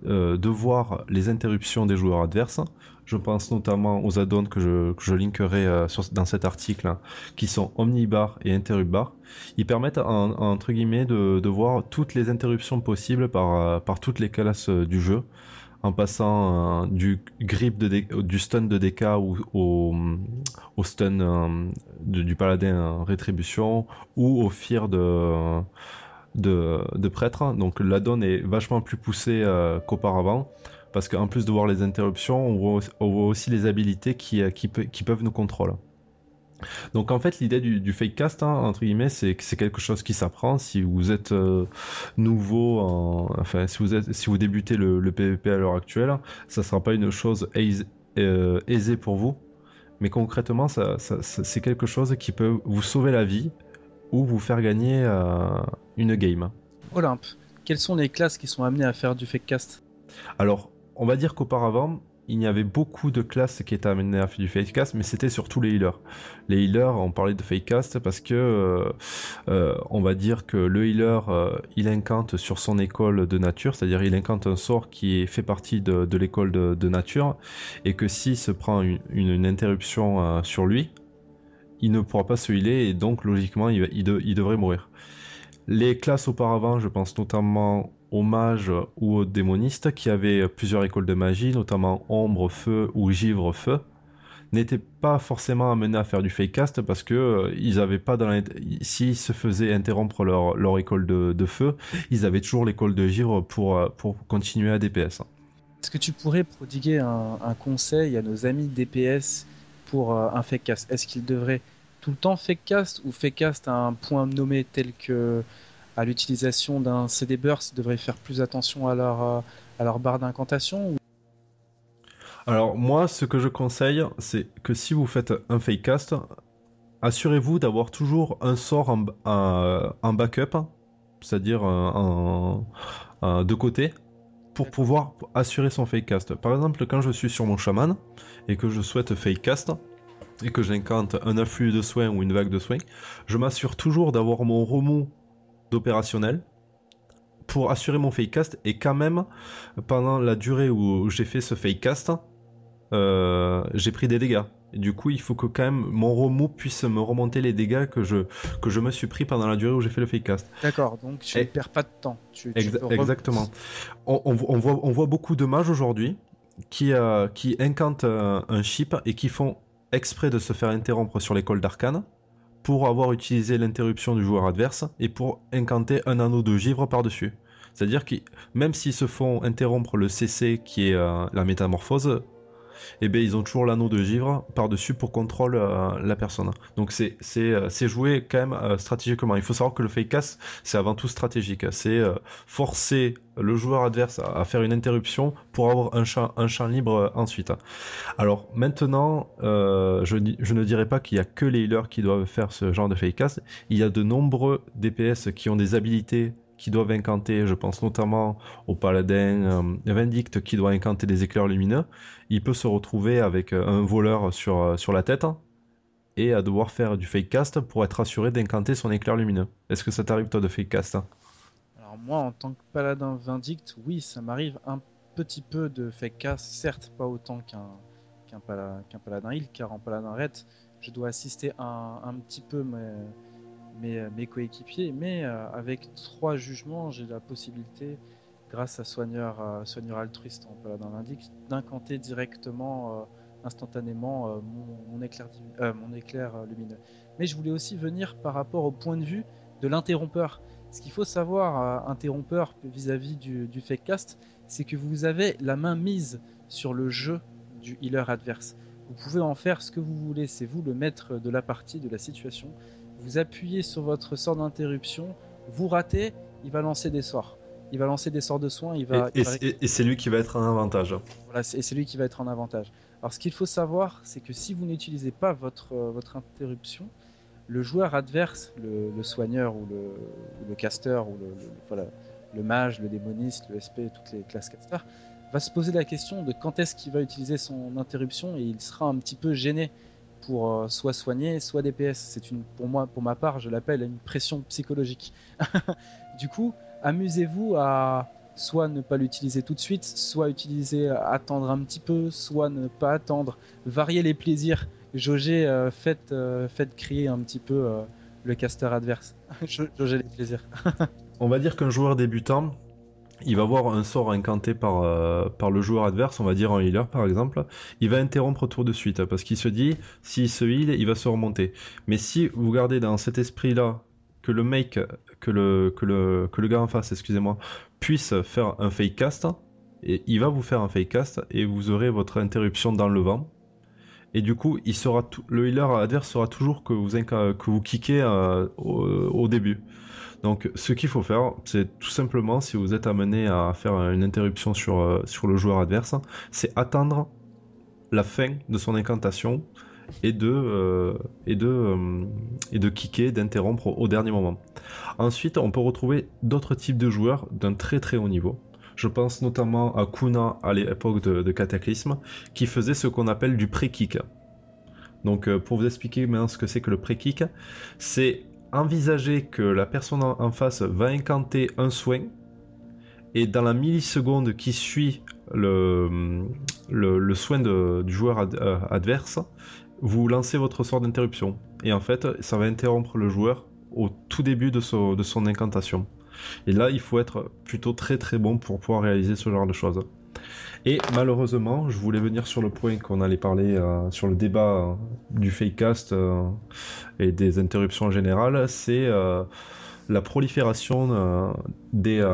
euh, de voir les interruptions des joueurs adverses. Je pense notamment aux add-ons que je, linkerai euh, dans cet article, hein, qui sont Omnibar et Interruptbar. Ils permettent, entre guillemets, de, voir toutes les interruptions possibles par, euh, toutes les classes euh, du jeu, en passant du grip de du stun de DK ou au, stun du paladin rétribution ou au fear de, prêtre. Donc l'addon est vachement plus poussé qu'auparavant parce qu'en plus de voir les interruptions, on voit, aussi les habilités qui, euh, qui, peuvent nous contrôler. Donc en fait l'idée du, fake cast hein, entre guillemets c'est que c'est quelque chose qui s'apprend si vous êtes euh, nouveau enfin si vous êtes si vous débutez le, PvP à l'heure actuelle ça sera pas une chose euh, aisée pour vous mais concrètement ça, c'est quelque chose qui peut vous sauver la vie ou vous faire gagner une game. Olympe, quelles sont les classes qui sont amenées à faire du fake cast? Alors on va dire qu'auparavant, il y avait beaucoup de classes qui étaient amenées à faire du fakecast, mais c'était surtout les healers. Les healers, on parlait de fakecast parce que euh, euh, on va dire que le healer, euh, il incante sur son école de nature, c'est-à-dire il incante un sort qui fait partie de, l'école de, nature, et que s'il se prend une, interruption sur lui, il ne pourra pas se healer, et donc logiquement, il devrait mourir. Les classes auparavant, je pense notamment aux mages ou aux démonistes qui avaient plusieurs écoles de magie, notamment ombre, feu ou givre, feu, n'étaient pas forcément amenés à faire du fake cast parce que euh, ils avaient pas dans s'ils se faisaient interrompre leur, leur école de, feu, ils avaient toujours l'école de givre pour, euh, pour continuer à DPS. Est-ce que tu pourrais prodiguer un, conseil à nos amis DPS pour euh, un fake cast? Est-ce qu'ils devraient tout le temps fake cast ou fake cast à un point nommé tel que à l'utilisation d'un CD burst devraient faire plus attention à leur, euh, à leur barre d'incantation Alors moi, ce que je conseille, c'est que si vous faites un fake cast, assurez-vous d'avoir toujours un sort en, en, backup, c'est-à-dire de côté, pour pouvoir assurer son fake cast. Par exemple, quand je suis sur mon chaman et que je souhaite fake cast, et que j'incante un afflux de soins ou une vague de soins, je m'assure toujours d'avoir mon remous d'opérationnel pour assurer mon fake cast et quand même pendant la durée où j'ai fait ce fake cast euh, j'ai pris des dégâts. Et du coup il faut que quand même mon remous puisse me remonter les dégâts que je, que je me suis pris pendant la durée où j'ai fait le fake cast d'accord donc tu ne perds pas de temps. Exactement. On, voit, on voit beaucoup de mages aujourd'hui qui, euh, qui incantent euh, un chip et qui font exprès de se faire interrompre sur l'école d'arcane pour avoir utilisé l'interruption du joueur adverse et pour incanter un anneau de givre par-dessus. C'est-à-dire que même s'ils se font interrompre le CC qui est euh, la métamorphose, et eh bien ils ont toujours l'anneau de givre par-dessus pour contrôler euh, la personne. Donc c'est euh, c'est joué quand même euh, stratégiquement. Il faut savoir que le fake cast c'est avant tout stratégique. C'est forcer le joueur adverse à, faire une interruption pour avoir un champ, un champ libre ensuite. Alors maintenant, je, je, ne dirais pas qu'il y a que les healers qui doivent faire ce genre de fake cast. Il y a de nombreux DPS qui ont des habilités qui doivent incanter, je pense notamment au paladin euh, Vendict qui doit incanter des éclairs lumineux, il peut se retrouver avec euh, un voleur sur, euh, sur la tête et à devoir faire du fake cast pour être assuré d'incanter son éclair lumineux. Est-ce que ça t'arrive toi de fake cast Alors moi en tant que paladin Vendict, oui ça m'arrive un petit peu de fake cast, certes pas autant qu'un qu'un paladin heal, car en paladin red, je dois assister un, un petit peu mes, mes, coéquipiers, mais avec trois jugements, j'ai la possibilité, grâce à soigneur, soigneur altruiste d'incanter directement instantanément mon, éclair, mon éclair lumineux. Mais je voulais aussi venir par rapport au point de vue de l'interrompeur. Ce qu'il faut savoir, euh, interrompeur vis-à-vis du, du, fake cast, c'est que vous avez la main mise sur le jeu du healer adverse. Vous pouvez en faire ce que vous voulez, c'est vous le maître de la partie, de la situation. Vous appuyez sur votre sort d'interruption, vous ratez, il va lancer des sorts. Il va lancer des sorts de soins, il va. Et, c'est lui qui va être en avantage. Voilà, et c'est lui qui va être en avantage. Alors ce qu'il faut savoir, c'est que si vous n'utilisez pas votre, euh, votre interruption, le joueur adverse, le, soigneur ou le, le caster ou le, voilà, le mage, le démoniste, le SP, toutes les classes caster, va se poser la question de quand est-ce qu'il va utiliser son interruption et il sera un petit peu gêné pour euh, soit soigner, soit DPS. C'est une, pour moi, pour ma part, je l'appelle une pression psychologique. du coup, amusez-vous à soit ne pas l'utiliser tout de suite, soit utiliser, attendre un petit peu, soit ne pas attendre, varier les plaisirs jauger, euh, faites, euh, crier un petit peu euh, le caster adverse. jauger les plaisirs. On va dire qu'un joueur débutant, il va avoir un sort incanté par, par le joueur adverse, on va dire un healer par exemple, il va interrompre tour de suite parce qu'il se dit s'il se heal, il va se remonter. Mais si vous gardez dans cet esprit-là que le mec, que le, que le, que le gars en face, excusez-moi, puisse faire un fake cast, et il va vous faire un fake cast et vous aurez votre interruption dans le vent et du coup, il sera le healer adverse sera toujours que vous, que euh, au, début. Donc, ce qu'il faut faire, c'est tout simplement, si vous êtes amené à faire une interruption sur, euh, sur le joueur adverse, c'est attendre la fin de son incantation et de, euh, et de, et de kicker, d'interrompre au dernier moment. Ensuite, on peut retrouver d'autres types de joueurs d'un très très haut niveau. Je pense notamment à Kuna à l'époque de, Cataclysme, qui faisait ce qu'on appelle du pré-kick. Donc euh, pour vous expliquer maintenant ce que c'est que le pré-kick, c'est envisager que la personne en face va incanter un soin, et dans la milliseconde qui suit le, soin du joueur euh, adverse, vous lancez votre sort d'interruption. Et en fait, ça va interrompre le joueur au tout début de son incantation. Et là, il faut être plutôt très très bon pour pouvoir réaliser ce genre de choses. Et malheureusement, je voulais venir sur le point qu'on allait parler euh, sur le débat euh, du fakecast euh, et des interruptions en général, c'est la prolifération des,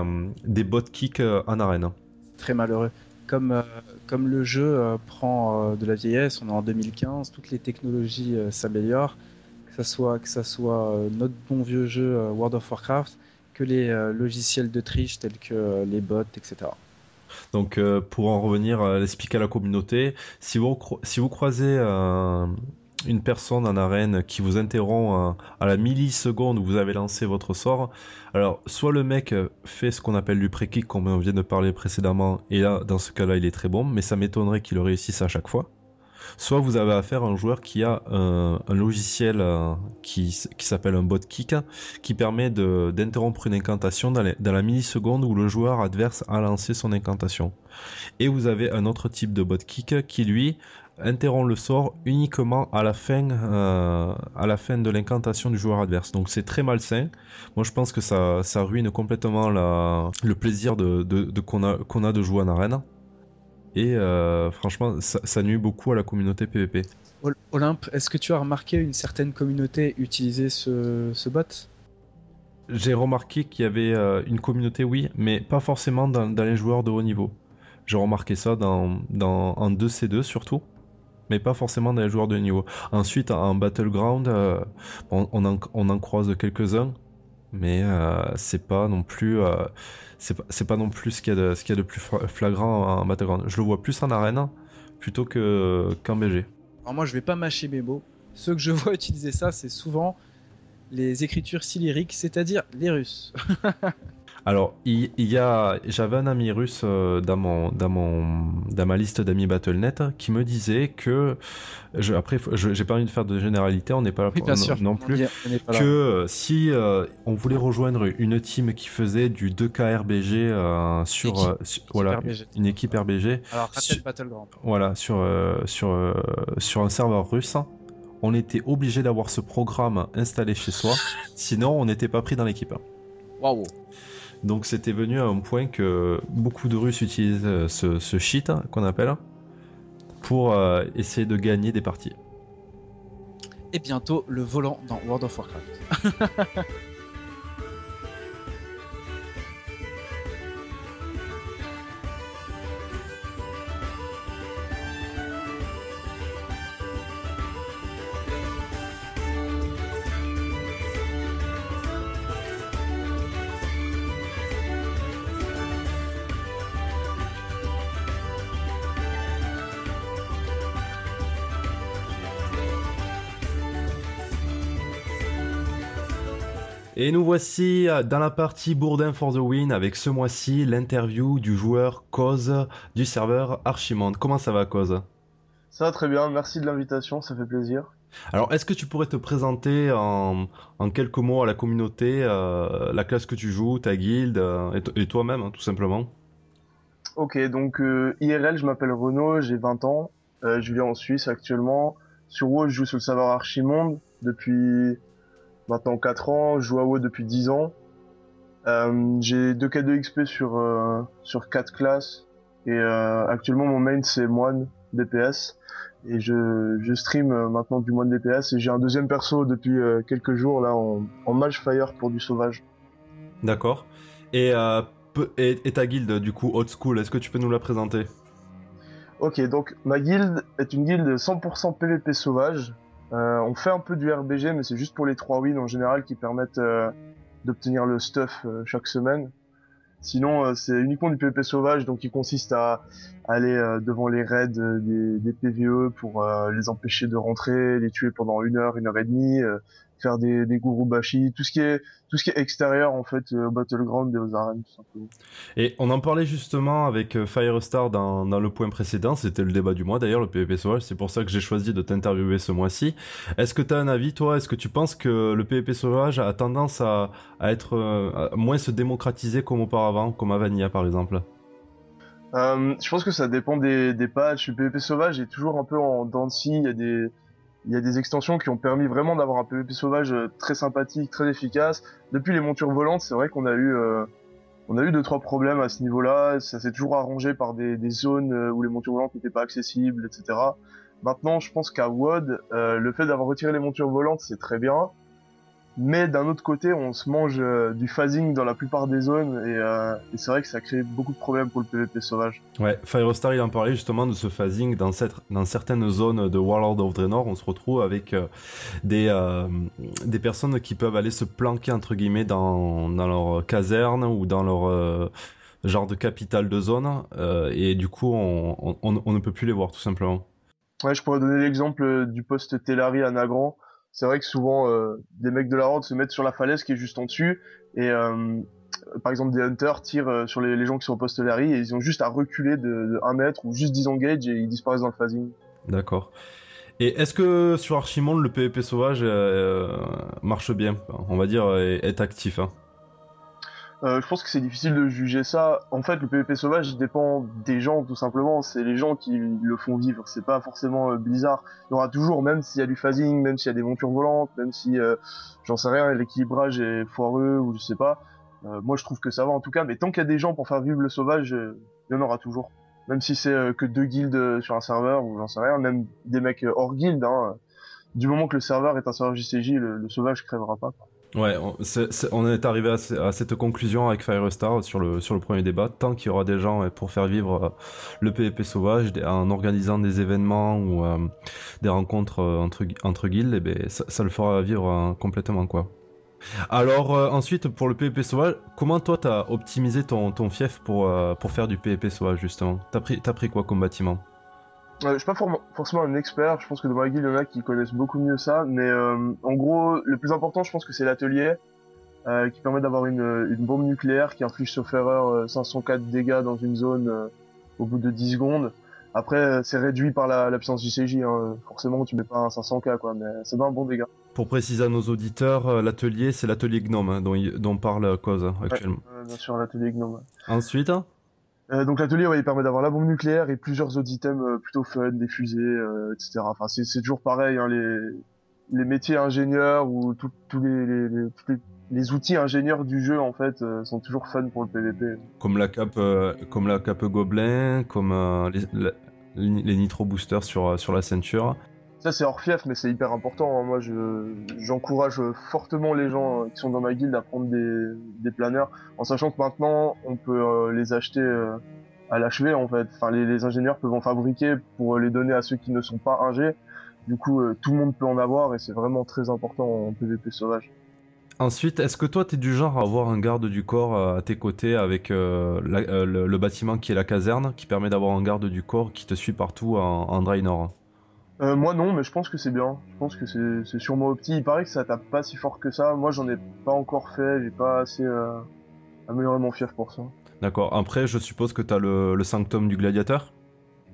des bot kicks en arène. Très malheureux. Comme, comme le jeu prend de la vieillesse, on est en 2015, toutes les technologies s'améliorent, que ce soit, que ça soit notre bon vieux jeu World of Warcraft, que les logiciels de triche tels que les bots, etc. Donc euh, pour en revenir à l'expliquer à la communauté, si vous, si vous croisez une personne en arène qui vous interrompt à la milliseconde où vous avez lancé votre sort, alors soit le mec fait ce qu'on appelle du pré-kick comme on vient de parler précédemment, et là dans ce cas-là il est très bon, mais ça m'étonnerait qu'il le réussisse à chaque fois soit vous avez affaire à un joueur qui a un, logiciel euh, qui, s'appelle un bot kick qui permet d'interrompre une incantation dans, la milliseconde où le joueur adverse a lancé son incantation. Et vous avez un autre type de bot kick qui lui interrompt le sort uniquement à la fin, euh, de l'incantation du joueur adverse. Donc c'est très malsain. Moi je pense que ça, ruine complètement le plaisir de, qu'on a de jouer en arène. Et euh, franchement, ça, nuit beaucoup à la communauté PvP. Olympe, est-ce que tu as remarqué une certaine communauté utiliser ce, bot? J'ai remarqué qu'il y avait euh, une communauté, oui, mais pas forcément dans, les joueurs de haut niveau. J'ai remarqué ça dans, en 2C2 surtout, mais pas forcément dans les joueurs de haut niveau. Ensuite, en Battleground, euh, on, on, en, croise quelques-uns, mais c'est pas non plus c'est pas, non plus ce qu'il y, a de, ce qu'il y a de plus flagrant en Battleground. Je le vois plus en arène plutôt que, qu'en BG. Alors moi je vais pas mâcher mes mots. Ceux que je vois utiliser ça, c'est souvent les écritures silyriques, c'est-à-dire les Russes. Alors, il, y a, j'avais un ami russe euh, dans mon, dans mon, dans ma liste d'amis Battle.net qui me disait que, je, après, je- j'ai pas envie de faire de généralité, on n'est pas là Oui, pour- bien non, sûr. non On plus. est- on. Que euh, si euh, on voulait rejoindre une team qui faisait du 2K RBG euh, sur, Équipe. sur- voilà, RBG. une équipe RBG, Alors, Sur- Battleground. voilà, sur, sur, sur un serveur russe, on était obligé d'avoir ce programme installé chez soi, sinon on n'était pas pris dans l'équipe. Waouh. Donc c'était venu à un point que beaucoup de Russes utilisent euh, ce, ce hein, qu'on appelle pour euh, essayer de gagner des parties. Et bientôt, le volant dans World of Warcraft. Et nous voici euh, dans la partie Bourdin for the Win avec ce mois-ci l'interview du joueur Cause du serveur Archimonde. Comment ça va Cause? Ça va très bien, merci de l'invitation, ça fait plaisir. Alors est-ce que tu pourrais te présenter en, en quelques mots à la communauté, euh, la classe que tu joues, ta guilde euh, et, toi-même hein, tout simplement? Ok, donc euh, IRL, je m'appelle Renaud, j'ai 20 ans, je vis en Suisse actuellement. Sur WoW, je joue sur le serveur Archimonde depuis maintenant 4 ans, je joue à WoW depuis 10 ans. Euh, j'ai 2 K2 XP sur, euh, sur 4 classes et euh, actuellement mon main c'est moine DPS et je, je stream euh, maintenant du moine DPS et j'ai un deuxième perso depuis euh, quelques jours là en, en mage fire pour du sauvage. D'accord. Euh, et, et ta guilde du coup Old School, est-ce que tu peux nous la présenter? Ok, donc ma guilde est une guilde 100% PVP sauvage. Euh, on fait un peu du RBG, mais c'est juste pour les 3 wins en général qui permettent euh, d'obtenir le stuff euh, chaque semaine. Sinon, c'est uniquement du PVP sauvage, donc qui consiste à aller euh, devant les raids euh, des, des PVE pour euh, les empêcher de rentrer, les tuer pendant une heure, une heure et demie, faire des, des gurubashi, tout ce qui est tout ce qui est extérieur en fait au battleground et aux arènes tout simplement. Et on en parlait justement avec Firestar dans, dans le point précédent, c'était le débat du mois d'ailleurs, le PvP sauvage, c'est pour ça que j'ai choisi de t'interviewer ce mois-ci. Est-ce que tu as un avis toi? Est-ce que tu penses que le PvP sauvage a tendance à, à être à moins se démocratiser comme auparavant, comme à Vanilla par exemple? Euh, je pense que ça dépend des, des patchs. PvP sauvage est toujours un peu en dents. Il y a des, il y a des extensions qui ont permis vraiment d'avoir un PvP sauvage euh, très sympathique, très efficace. Depuis les montures volantes, c'est vrai qu'on a eu, euh, on a eu deux trois problèmes à ce niveau-là. Ça s'est toujours arrangé par des, zones euh, où les montures volantes n'étaient pas accessibles, etc. Maintenant, je pense qu'à WOD, le fait d'avoir retiré les montures volantes, c'est très bien. Mais d'un autre côté, on se mange euh, du phasing dans la plupart des zones et, euh, et c'est vrai que ça crée beaucoup de problèmes pour le PvP sauvage. Ouais, Firestar il en parlait justement de ce phasing dans, cette, dans certaines zones de Warlord of Draenor, on se retrouve avec euh, des, des personnes qui peuvent aller se planquer entre guillemets dans, dans leur caserne ou dans leur genre de capitale de zone et du coup on, on- on- on ne peut plus les voir tout simplement. Ouais, je pourrais donner l'exemple du poste Tellari à Nagrand. C'est vrai que souvent, euh, des mecs de la Horde se mettent sur la falaise qui est juste en dessus, et euh, par exemple des Hunters tirent euh, sur les, gens qui sont au poste Tellari, et ils ont juste à reculer de, de 1 mètre ou juste 10 engage et ils disparaissent dans le phasing. D'accord. Et est-ce que sur Archimonde le PvP sauvage marche bien? On va dire est, est actif. hein Euh, je pense que c'est difficile de juger ça. En fait, le PvP sauvage dépend des gens, tout simplement. C'est les gens qui le font vivre. C'est pas forcément euh, Blizzard. Il y aura toujours, même s'il y a du phasing, même s'il y a des montures volantes, même si, euh, j'en sais rien, l'équilibrage est foireux ou je sais pas. euh, moi, je trouve que ça va en tout cas. Mais tant qu'il y a des gens pour faire vivre le sauvage, euh, il y en aura toujours. Même si c'est euh, que deux guildes sur un serveur ou j'en sais rien, même des mecs hors guilde. Hein, du moment que le serveur est un serveur JCJ, le, le sauvage crèvera pas. Ouais, on, est arrivé à, ce- à cette conclusion avec Firestar sur le, sur le premier débat. Tant qu'il y aura des gens pour faire vivre euh, le PvP sauvage en organisant des événements ou euh, des rencontres euh, entre, entre guildes, eh ben, ça, le fera vivre euh, complètement. quoi. Alors ensuite, pour le PvP sauvage, comment toi t'as optimisé ton, fief pour, faire du PvP sauvage justement? T'as pris, t'as pris quoi comme bâtiment? Euh, je suis pas for- forcément un expert, je pense que dans ma guilde, il y en a qui connaissent beaucoup mieux ça, mais euh, en gros, le plus important, je pense que c'est l'atelier. euh, qui permet d'avoir une, une bombe nucléaire qui inflige sauf erreur 504 dégâts dans une zone au bout de 10 secondes. Après, c'est réduit par la, la puissance du CJ. Hein. Forcément, tu mets pas un 500K, quoi, mais c'est pas un bon dégât. Pour préciser à nos auditeurs, l'atelier, c'est l'atelier Gnome hein, dont, dont parle Cause actuellement. Ouais, bien sûr, l'atelier Gnome. Ensuite euh, donc l'atelier, ouais, il permet d'avoir la bombe nucléaire et plusieurs autres items euh, plutôt fun, des fusées, euh, etc. Enfin, c'est, toujours pareil, hein, les, les métiers ingénieurs ou tous les, les, les, les, outils ingénieurs du jeu en fait sont toujours fun pour le PVP. Comme la cape, comme la cape gobelin, comme les, les, nitro boosters sur sur la ceinture. Ça c'est hors fief, mais c'est hyper important. Hein. Moi, je, j'encourage fortement les gens qui sont dans ma guilde à prendre des, planeurs, en sachant que maintenant on peut les acheter à l'achever en fait. Enfin, les, ingénieurs peuvent en fabriquer pour les donner à ceux qui ne sont pas ingés. Du coup, tout le monde peut en avoir et c'est vraiment très important en PvP sauvage. Ensuite, est-ce que toi, tu es du genre à avoir un garde du corps à tes côtés avec euh, le, bâtiment qui est la caserne, qui permet d'avoir un garde du corps qui te suit partout en, en Draenor euh, moi non, mais je pense que c'est bien. Je pense que c'est sûrement opti. Il paraît que ça tape pas si fort que ça. Moi j'en ai pas encore fait, j'ai pas assez euh, amélioré mon fief pour ça. D'accord. Après, je suppose que t'as le, le sanctum du gladiateur?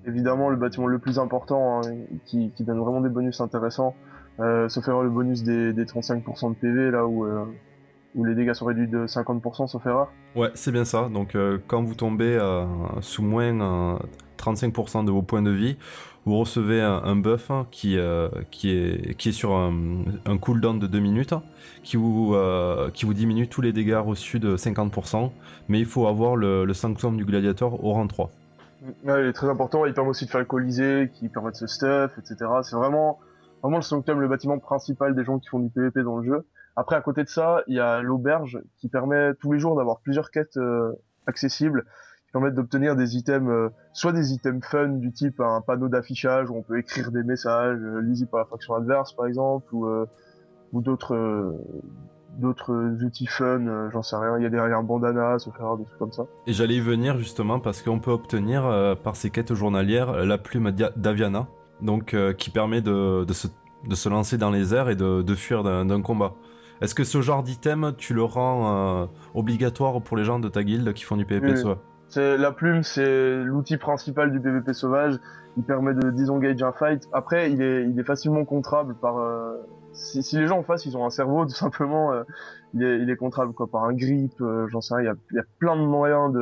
Évidemment, le bâtiment le plus important, hein, qui, qui, donne vraiment des bonus intéressants. Euh, sauf erreur le bonus des, des 35% de PV, là où, euh, où les dégâts sont réduits de 50%, sauf erreur. Ouais, c'est bien ça. Donc quand vous tombez sous moins 35% de vos points de vie, vous recevez un, buff qui, euh, qui, est, qui est sur un, cooldown de 2 minutes, qui vous, euh, qui vous diminue tous les dégâts reçus de 50%, mais il faut avoir le, le Sanctum du Gladiator au rang 3. Ouais, il est très important, il permet aussi de faire le qui permet de se stuff, etc. C'est vraiment, vraiment le Sanctum, le bâtiment principal des gens qui font du PvP dans le jeu. Après, à côté de ça, il y a l'auberge qui permet tous les jours d'avoir plusieurs quêtes euh, accessibles permettent d'obtenir des items, euh, soit des items fun du type un panneau d'affichage où on peut écrire des messages euh, lisibles par la faction adverse par exemple, ou, euh, ou d'autres d'autres outils fun, j'en sais rien, il y a derrière un bandana, se faire des trucs comme ça. Et j'allais y venir justement parce qu'on peut obtenir par ces quêtes journalières la plume d'Aviana, donc qui permet de, de, se, de, se, lancer dans les airs et de, de fuir d'un combat. Est-ce que ce genre d'item, tu le rends obligatoire pour les gens de ta guilde qui font du PvP oui la plume, c'est l'outil principal du PvP sauvage. Il permet de disengage un fight. Après, il est, il est facilement contrable par. Euh, si, les gens en face, ils ont un cerveau, tout simplement, euh, il, est, contrable quoi, par un grip. Euh, j'en sais rien. Il y a, plein de moyens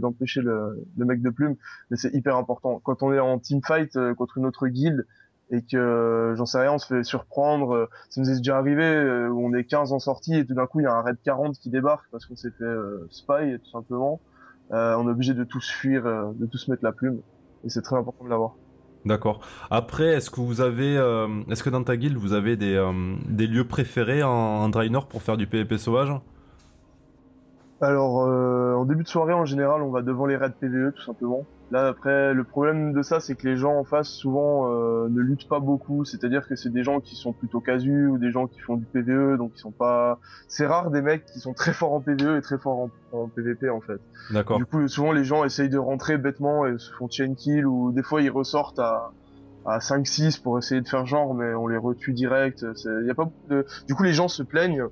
d'empêcher de, le, le, mec de plume, mais c'est hyper important. Quand on est en team fight contre une autre guilde et que j'en sais rien, on se fait surprendre. ça nous est déjà arrivé où on est 15 en sortie et tout d'un coup il y a un raid 40 qui débarque parce qu'on s'est fait spy tout simplement. Euh, on est obligé de tous fuir, euh, de tous mettre la plume. Et c'est très important de l'avoir. D'accord. Après, est-ce que vous avez, euh, est-ce que dans ta guilde vous avez des, des lieux préférés en, en Draenor pour faire du PvP sauvage? Alors, en début de soirée, en général, on va devant les raids PvE tout simplement. Là, après, le problème de ça, c'est que les gens en face, souvent, euh, ne luttent pas beaucoup. C'est-à-dire que c'est des gens qui sont plutôt casus ou des gens qui font du PVE, donc ils sont pas... C'est rare des mecs qui sont très forts en PVE et très forts en, PVP, en fait. D'accord. Du coup, souvent, les gens essayent de rentrer bêtement et se font chain kill, ou des fois, ils ressortent à, à 5-6 pour essayer de faire genre, mais on les retue direct. Y a pas de... Du coup, les gens se plaignent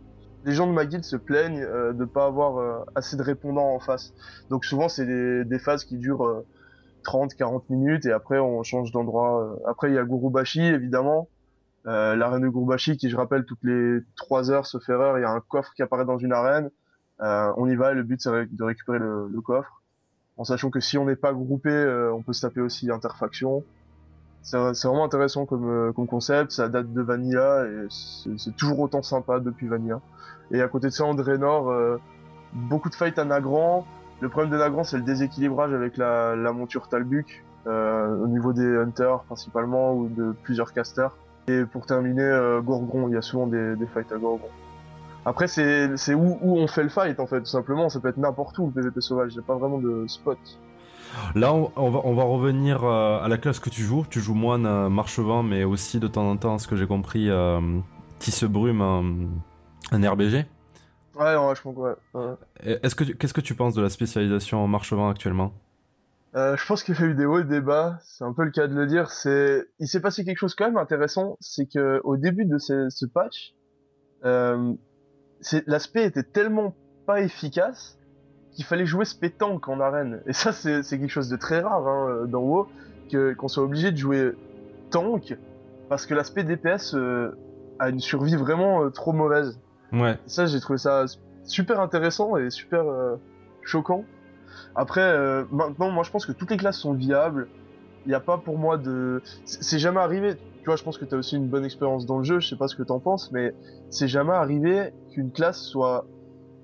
les gens de ma guilde se plaignent euh, de pas avoir euh, assez de répondants en face. Donc souvent c'est des, des, phases qui durent euh, 30-40 minutes et après on change d'endroit. Euh, après il y a Gurubashi évidemment, euh, l'arène de Gurubashi qui je rappelle toutes les 3 heures sauf erreur, il y a un coffre qui apparaît dans une arène. Euh, on y va le but c'est de récupérer le, le, coffre. En sachant que si on n'est pas groupé, euh, on peut se taper aussi interfaction. C'est vraiment intéressant comme, euh, comme concept, ça date de Vanilla et c'est toujours autant sympa depuis Vanilla. Et à côté de ça, en Draenor, beaucoup de fights à Nagrand, le problème de Nagrand, c'est le déséquilibrage avec la, monture Talbuk, euh, au niveau des hunters principalement, ou de plusieurs casters. Et pour terminer, euh, Gorgon, il y a souvent des, fights à Gorgon. Après, c'est où, on fait le fight, en fait, tout simplement. Ça peut être n'importe où, le PvP sauvage. Il n'y a pas vraiment de spot. Là, on, va, revenir euh, à la classe que tu joues. Tu joues moine, euh, marchevent, mais aussi de temps en temps, ce que j'ai compris, Tisse Brume, un, un RBG. Ouais, ouais, je. Ouais. Est-ce que qu'est-ce que tu penses de la spécialisation en marchevin actuellement? Euh, Je pense qu'il y a eu des hauts et des bas. C'est un peu le cas de le dire. C'est, il s'est passé quelque chose quand même intéressant, c'est que au début de ce, ce patch, euh, l'aspect était tellement pas efficace qu'il fallait jouer spé tank en arène. Et ça, c'est quelque chose de très rare hein, dans WoW, qu'on soit obligé de jouer tank parce que l'aspect DPS euh, a une survie vraiment euh, trop mauvaise. Ça, j'ai trouvé ça super intéressant et super euh, choquant. Après, maintenant, moi, je pense que toutes les classes sont viables. Il n'y a pas pour moi de. C'est jamais arrivé. Tu vois, je pense que tu as aussi une bonne expérience dans le jeu. Je sais pas ce que t'en penses, mais c'est jamais arrivé qu'une classe soit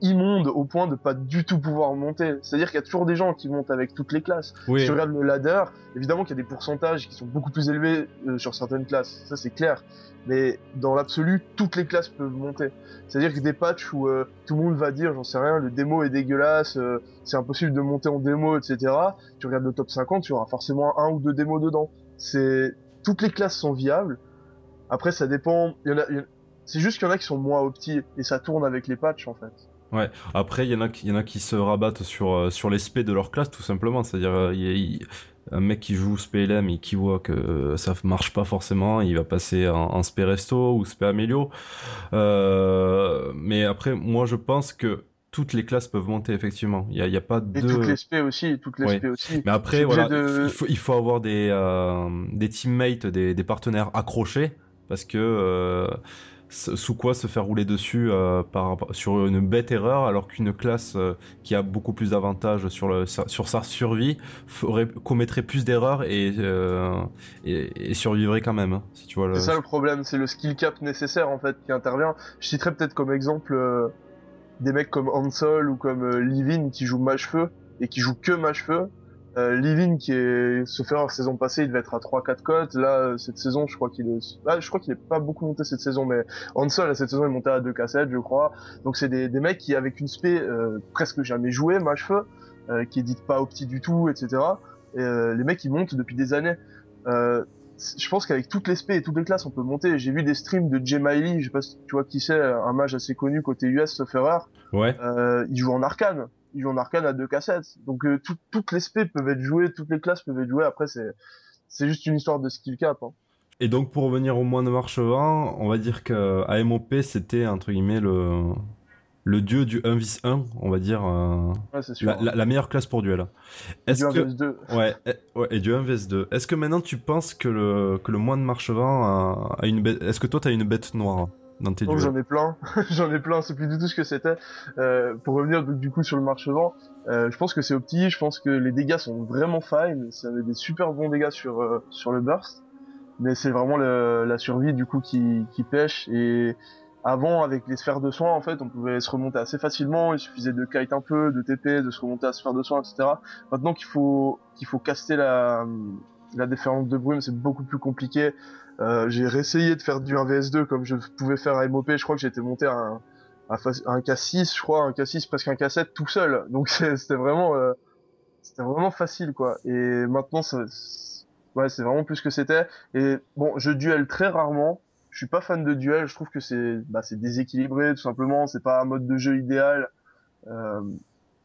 immonde au point de pas du tout pouvoir monter. C'est-à-dire qu'il y a toujours des gens qui montent avec toutes les classes. Oui. Si tu regardes le ladder, évidemment qu'il y a des pourcentages qui sont beaucoup plus élevés euh, sur certaines classes, ça c'est clair. Mais dans l'absolu, toutes les classes peuvent monter. C'est-à-dire que des patchs où euh, tout le monde va dire, j'en sais rien, le démo est dégueulasse, euh, c'est impossible de monter en démo, etc. Tu regardes le top 50, tu auras forcément un ou deux démos dedans. C'est toutes les classes sont viables. Après, ça dépend. Il y en a... C'est juste qu'il y en a qui sont moins opti et ça tourne avec les patchs en fait. Ouais. Après, il y en a, y en a qui se rabattent sur euh, sur les spé de leur classe tout simplement. C'est-à-dire, euh, un mec qui joue SPLM et qui voit que ça marche pas forcément, il va passer en, en spé resto ou spé amélio. Euh, mais après, moi, je pense que toutes les classes peuvent monter effectivement. Il n'y a, a, pas de. Et toutes les spé aussi, toutes les spé aussi. Mais après, voilà, il, faut, il, faut, avoir des, euh, des teammates, des, des, partenaires accrochés parce que euh, sous quoi se faire rouler dessus euh, par, sur une bête erreur alors qu'une classe euh, qui a beaucoup plus d'avantages sur, sur sa survie commettrait plus d'erreurs et, euh, et, et, survivrait quand même. Hein, si. C'est ça le problème, c'est le skill cap nécessaire en fait qui intervient. Je citerai peut-être comme exemple des mecs comme Hansol ou comme Livin qui jouent mage-feu et qui jouent que mage-feu euh, Livin qui est se faire saison passée, il devait être à 3-4 cotes. Là, cette saison, je crois qu'il est, ah, je crois qu'il est pas beaucoup monté cette saison, mais Hansel, cette saison, il est monté à 2 cassettes, je crois. Donc c'est des, des mecs qui, avec une spé euh, presque jamais joué, match feu, euh, qui édite pas opti du tout, etc. Et euh, les mecs, ils montent depuis des années. Euh, je pense qu'avec toutes les spé et toutes les classes, on peut monter. J'ai vu des streams de Jay Miley, je sais pas si tu vois qui c'est, un mage assez connu côté US, sauf erreur. Ouais. Euh, il joue en arcane ils en arcane à deux cassettes. Donc euh, tout, toutes les spé peuvent être jouées, toutes les classes peuvent être jouées. Après, c'est c'est juste une histoire de skill cap. Hein. Et donc pour revenir au moins de Marchevin, on va dire que AMOP c'était entre guillemets le le dieu du 1 vs 1, on va dire euh, ouais, sûr, la, hein. la, la, meilleure classe pour duel. Est-ce que 1 vs 2. Ouais, et, ouais, et du 1 vs 2. Est-ce que maintenant tu penses que le que le moine de Marchevin a, a une bête est-ce que toi tu as une bête noire? Dans tes J'en ai plein, j'en ai plein, c'est plus du tout ce que c'était. Euh, pour revenir donc, du coup sur le marchevent, euh, je pense que c'est opti, je pense que les dégâts sont vraiment fine, ça avait des super bons dégâts sur euh, sur le burst, mais c'est vraiment le, la survie du coup qui, qui pêche et avant avec les sphères de soins en fait on pouvait se remonter assez facilement, il suffisait de kite un peu, de TP, de se remonter à sphère de soins etc. Maintenant qu'il faut qu'il faut caster la la déferlante de brume c'est beaucoup plus compliqué. Euh, j'ai réessayé de faire du 1vs2 comme je pouvais faire à MOP. Je crois que j'étais monté à un, à un K6, je crois, un K6, presque un K7 tout seul. Donc c'était vraiment, euh, c'était vraiment facile, quoi. Et maintenant, ça, ouais, c'est vraiment plus que c'était. Et bon, je duel très rarement. Je suis pas fan de duel. Je trouve que c'est, bah, c'est déséquilibré, tout simplement. C'est pas un mode de jeu idéal. Euh,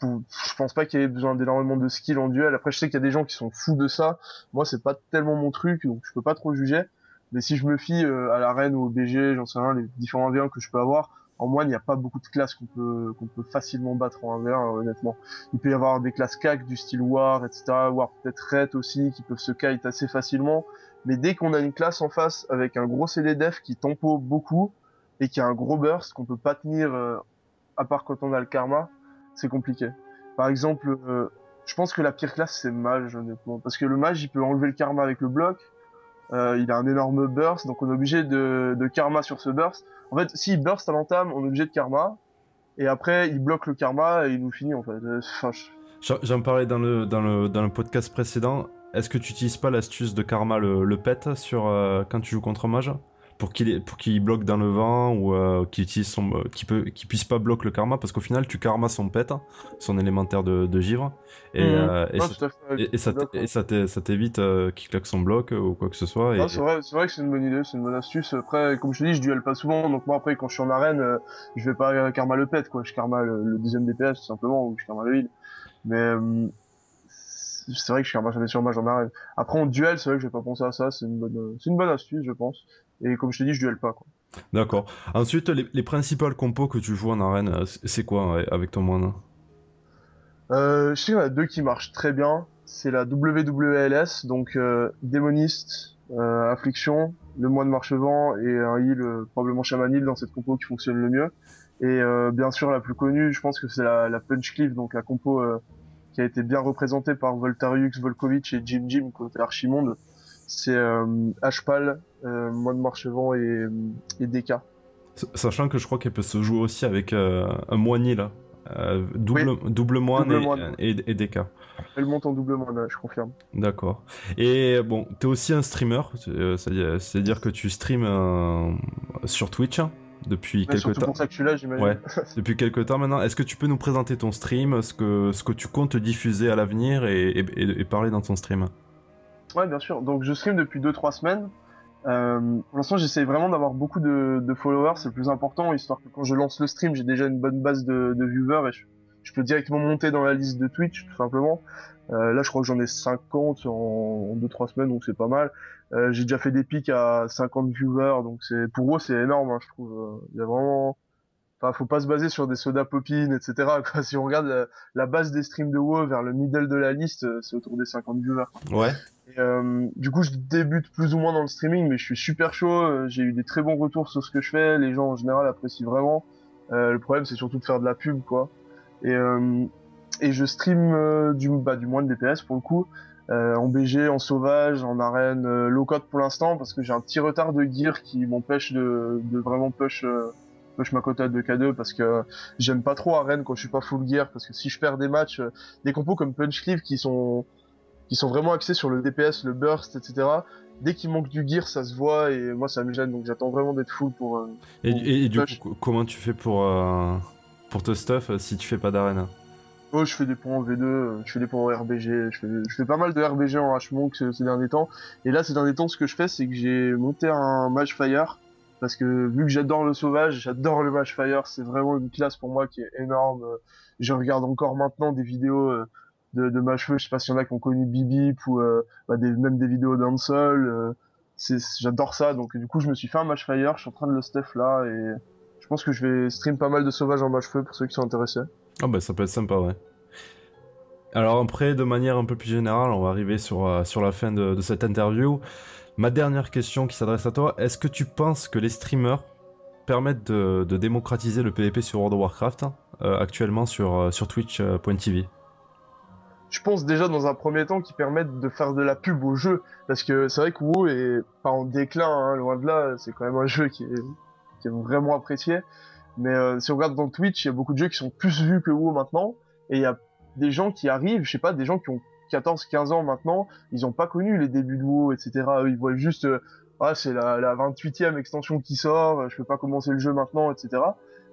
je pense pas qu'il y ait besoin d'énormément de skill en duel. Après, je sais qu'il y a des gens qui sont fous de ça. Moi, c'est pas tellement mon truc, donc je peux pas trop juger. Mais si je me fie euh, à l'arène ou au BG, j'en sais rien, les différents 1v1 que je peux avoir, en moine, il n'y a pas beaucoup de classes qu'on peut qu'on peut facilement battre en 1v1, euh, honnêtement. Il peut y avoir des classes CAC du style War, etc. War peut-être Ret aussi, qui peuvent se kite assez facilement. Mais dès qu'on a une classe en face avec un gros CD def qui tempo beaucoup et qui a un gros burst qu'on peut pas tenir euh, à part quand on a le karma, c'est compliqué. Par exemple, euh, je pense que la pire classe c'est mage honnêtement parce que le mage il peut enlever le karma avec le bloc il a un énorme burst, donc on est obligé de, karma sur ce burst. En fait, s'il burst à l'entame, on est obligé de karma, et après il bloque le karma et il nous finit en fait. Euh, enfin, je... J'en parlais dans le, dans, le, dans le podcast précédent. Est-ce que tu utilises pas l'astuce de karma le, le pet sur euh, quand tu joues contre mage? Pour qu'il pour qu'il bloque dans le vent ou euh, qu'il utilise son euh, qui peut qui puisse pas bloquer le karma parce qu'au final tu karma son pet son élémentaire de, de givre et, Mhm. euh, et, ça, et, et t'évite euh, qu'il claque son bloc ou quoi que ce soit et, c'est vrai, c'est vrai que c'est une bonne idée, c'est une bonne astuce. Après, comme je te dis, je duel pas souvent, donc moi après quand je suis en arène, euh, je vais pas karma le pet, quoi. Je karma le, le deuxième DPS tout simplement, ou je karma le heal. Mais euh, c'est vrai que je karma jamais sur mage en arène. Après en duel, c'est vrai que j'ai pas pensé à ça, c'est une bonne, c'est une bonne astuce, je pense. Et comme je te dis, je duel pas, quoi. D'accord. Ensuite, les, les principales compos que tu joues en arène, euh, c'est quoi avec ton moine? Euh, Je sais qu'il y en a deux qui marchent très bien. C'est la WWLS, donc euh, Démoniste, euh, Affliction, le moine marchevent et un heal, probablement Shaman Heal dans cette compo qui fonctionne le mieux. Et bien sûr, la plus connue, je pense que c'est la, la Punch Cleave, donc la compo qui a été bien représentée par Voltarius, Volkovic et Jim Jim côté Archimonde. C'est euh, Hpal, euh, moine marchevent et, et DK. Sachant que je crois qu'elle peut se jouer aussi avec euh, un moigny là. Euh, double, Oui. double moine, Double et, moine. et, et DK. Elle monte en double moine, je confirme. D'accord. Et bon, t'es aussi un streamer, euh, c'est-à-dire que tu streams euh, sur Twitch hein, depuis Ouais, quelques temps. pour ça que je suis là, j'imagine. Ouais. Depuis quelques temps maintenant. Est-ce que tu peux nous présenter ton stream, ce que, ce que tu comptes diffuser à l'avenir et- et parler dans ton stream? Ouais, bien sûr. Donc, je stream depuis 2-3 semaines. Euh, pour l'instant, j'essaie vraiment d'avoir beaucoup de, de followers, c'est le plus important, histoire que quand je lance le stream, j'ai déjà une bonne base de, de viewers et je, je peux directement monter dans la liste de Twitch, tout simplement. Euh, là, je crois que j'en ai 50 en, en 2-3 semaines, donc c'est pas mal. Euh, j'ai déjà fait des pics à 50 viewers, donc c'est pour eux, c'est énorme, hein, je trouve. Euh, Il y a vraiment... Enfin, faut pas se baser sur des soda popines, etc. Si on regarde la, la base des streams de WoW vers le middle de la liste, euh, c'est autour des 50 viewers. Ouais. Et, euh, du coup, je débute plus ou moins dans le streaming, mais je suis super chaud. euh, J'ai eu des très bons retours sur ce que je fais. Les gens en général apprécient vraiment. Euh, le problème, c'est surtout de faire de la pub, quoi. Et, euh, et je stream euh, du, bah, du moins de DPS pour le coup, euh, en BG, en sauvage, en arène, low code pour l'instant, parce que j'ai un petit retard de gear qui m'empêche de, de vraiment push. push ma quota de K2 parce que j'aime pas trop arène quand je suis pas full gear parce que si je perds des matchs des compos comme Punch Cleave qui sont qui sont vraiment axés sur le DPS, le burst, etc. Dès qu'il manque du gear, ça se voit et moi ça me gêne donc j'attends vraiment d'être full pour. euh, Et, et- et du coup, comment tu fais pour, euh, pour te stuff euh, si tu fais pas d'arène? Oh, je fais des points en V2, euh, je fais des points en RBG, je fais, je fais pas mal de RBG en H-Monk ces, ces derniers temps. Et là, ces derniers temps, ce que je fais, c'est que j'ai monté un Mage Fire. Parce que vu que j'adore le sauvage, j'adore le Mage Fire, c'est vraiment une classe pour moi qui est énorme. Je regarde encore maintenant des vidéos de, de Mage Feu, je sais pas s'il y en a qui ont connu Bibip ou euh, bah, même des vidéos d'un seul. euh, j'adore ça, donc du coup je me suis fait un Mage Fire, je suis en train de le stuff là et je pense que je vais stream pas mal de sauvage en Mage Feu pour ceux qui sont intéressés. Ah bah ça peut être sympa, ouais. Alors après, de manière un peu plus générale, on va arriver sur, euh, sur la fin de, cette interview. Ma dernière question qui s'adresse à toi, est-ce que tu penses que les streamers permettent de, démocratiser le PvP sur World of Warcraft hein, euh, actuellement sur, sur twitch.tv je pense déjà dans un premier temps qu'ils permettent de faire de la pub au jeu parce que c'est vrai que WoW est pas en déclin hein, loin de là c'est quand même un jeu qui est, qui est vraiment apprécié. Mais euh, si on regarde dans Twitch il y a beaucoup de jeux qui sont plus vus que WoW maintenant et il y a des gens qui arrivent je sais pas des gens qui ont 14 15 ans maintenant ils ont pas connu les débuts de WoW etc ils voient juste euh, ah c'est la, la 28e extension qui sort je peux pas commencer le jeu maintenant etc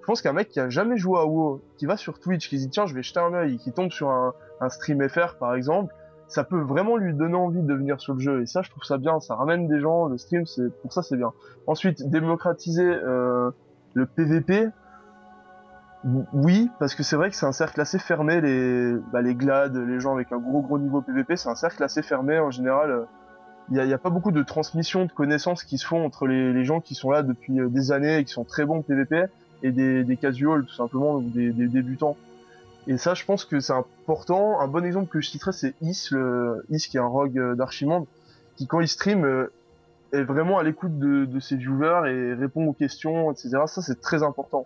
je pense qu'un mec qui a jamais joué à WoW qui va sur Twitch qui dit tiens je vais jeter un œil qui tombe sur un un stream FR par exemple, ça peut vraiment lui donner envie de venir sur le jeu. Et ça, je trouve ça bien. Ça ramène des gens. Le stream, c'est pour ça, c'est bien. Ensuite, démocratiser euh, le PVP. Oui, parce que c'est vrai que c'est un cercle assez fermé. Les, bah, les glades, les gens avec un gros gros niveau PVP, c'est un cercle assez fermé en général. Il n'y a, y a, pas beaucoup de transmission de connaissances qui se font entre les, gens qui sont là depuis euh, des années et qui sont très bons PVP et des, des casuals tout simplement, ou des, des débutants. Et ça, je pense que c'est important. Un bon exemple que je citerai, c'est Is, le, Is qui est un rogue euh, d'Archimonde, qui quand il stream euh, est vraiment à l'écoute de, ses viewers et répond aux questions, etc. Ça, c'est très important.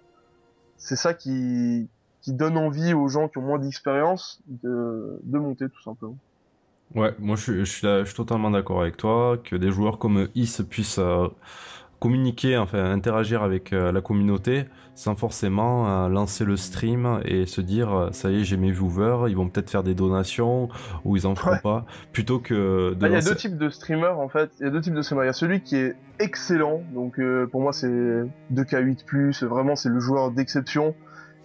C'est ça qui, donne envie aux gens qui ont moins d'expérience de, monter, tout simplement. Ouais, moi je suis totalement d'accord avec toi, que des joueurs comme Is puissent euh, communiquer, enfin interagir avec euh, la communauté sans forcément euh, lancer le stream et se dire euh, ça y est j'ai mes viewers, ils vont peut-être faire des donations ou ils en feront Ouais. pas, plutôt que de Ah, Il y a deux types de streamers en fait. Il y a deux types de streamers. Il y a celui qui est excellent, donc euh, pour moi c'est 2K8+, vraiment c'est le joueur d'exception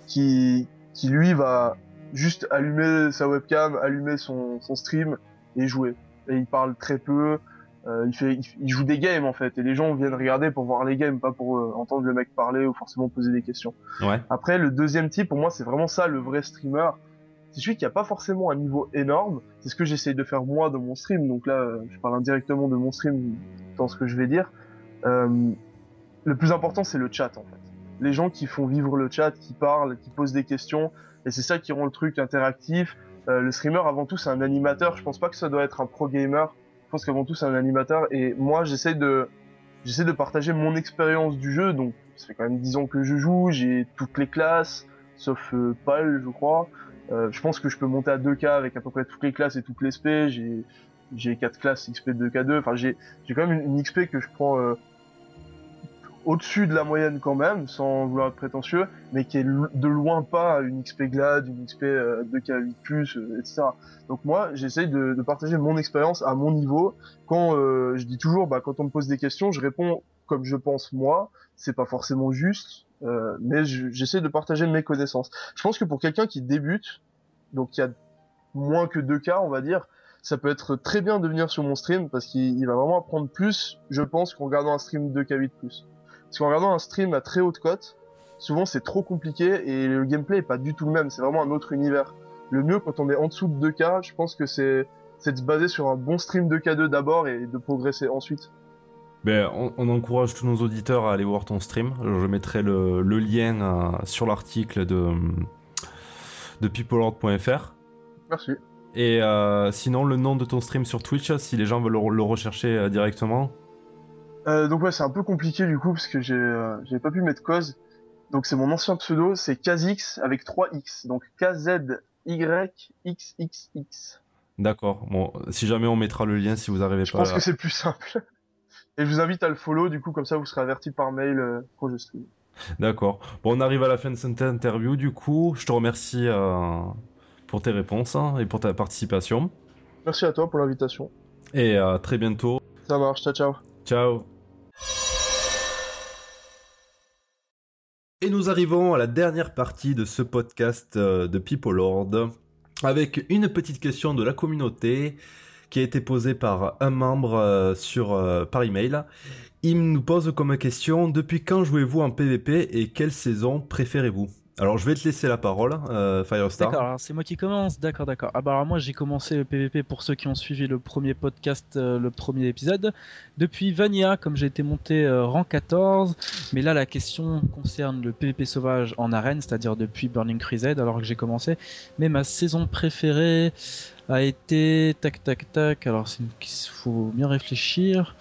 qui, qui lui va juste allumer sa webcam, allumer son, son stream et jouer. Et il parle très peu, il, fait, il, il joue des games en fait, et les gens viennent regarder pour voir les games, pas pour euh, entendre le mec parler ou forcément poser des questions. Ouais. Après, le deuxième type, pour moi, c'est vraiment ça, le vrai streamer. C'est celui qui a pas forcément un niveau énorme. C'est ce que j'essaye de faire moi dans mon stream. Donc là, euh, je parle indirectement de mon stream dans ce que je vais dire. Euh, le plus important, c'est le chat en fait. Les gens qui font vivre le chat, qui parlent, qui posent des questions, et c'est ça qui rend le truc interactif. Euh, le streamer, avant tout, c'est un animateur. Je pense pas que ça doit être un pro gamer. Je pense qu'avant tout, c'est un animateur. Et moi, j'essaie de, j'essaie de partager mon expérience du jeu. Donc, ça fait quand même 10 ans que je joue. J'ai toutes les classes, sauf euh, PAL, je crois. Euh, je pense que je peux monter à 2K avec à peu près toutes les classes et toutes les SP. J'ai, j'ai 4 classes XP de 2K2. Enfin, j'ai, j'ai quand même une, une XP que je prends euh, au-dessus de la moyenne quand même, sans vouloir être prétentieux, mais qui est de loin pas une XP GLAD, une XP euh, 2K8+, euh, etc. Donc moi, j'essaye de, de, partager mon expérience à mon niveau. Quand euh, je dis toujours, bah, quand on me pose des questions, je réponds comme je pense moi. C'est pas forcément juste, euh, mais j'essaie de partager mes connaissances. Je pense que pour quelqu'un qui débute, donc qui a moins que 2K, on va dire, ça peut être très bien de venir sur mon stream parce qu'il va vraiment apprendre plus, je pense, qu'en regardant un stream 2K8+. Parce qu'en regardant un stream à très haute cote, souvent c'est trop compliqué et le gameplay est pas du tout le même, c'est vraiment un autre univers. Le mieux quand on est en dessous de 2K, je pense que c'est de se baser sur un bon stream 2K2 d'abord et de progresser ensuite. Ben, on, on, encourage tous nos auditeurs à aller voir ton stream. Je mettrai le, le lien euh, sur l'article de, de peoplelord.fr. Merci. Et euh, sinon, le nom de ton stream sur Twitch, si les gens veulent le, le rechercher euh, directement euh, donc ouais, c'est un peu compliqué du coup parce que j'ai euh, pas pu mettre cause. Donc c'est mon ancien pseudo, c'est Kazix avec 3 X. Donc K Z Y X X X. D'accord. Bon, si jamais on mettra le lien si vous arrivez je pas. Je pense que c'est plus simple. Et je vous invite à le follow du coup comme ça vous serez averti par mail euh, quand je stream. D'accord. Bon, on arrive à la fin de cette interview du coup. Je te remercie euh, pour tes réponses hein, et pour ta participation. Merci à toi pour l'invitation. Et à très bientôt. Ça marche. Ciao ciao. Ciao. Et nous arrivons à la dernière partie de ce podcast euh, de People Lord avec une petite question de la communauté qui a été posée par un membre euh, sur, euh, par email. Il nous pose comme question depuis quand jouez-vous en PvP et quelle saison préférez-vous? Alors je vais te laisser la parole, euh, Firestar. D'accord, c'est moi qui commence, d'accord, d'accord. Ah bah alors moi j'ai commencé le PVP pour ceux qui ont suivi le premier podcast, euh, le premier épisode, depuis Vania, comme j'ai été monté euh, rang 14, mais là la question concerne le PVP sauvage en arène, c'est-à-dire depuis Burning Crusade, alors que j'ai commencé, mais ma saison préférée a été... tac tac tac, alors il faut bien réfléchir...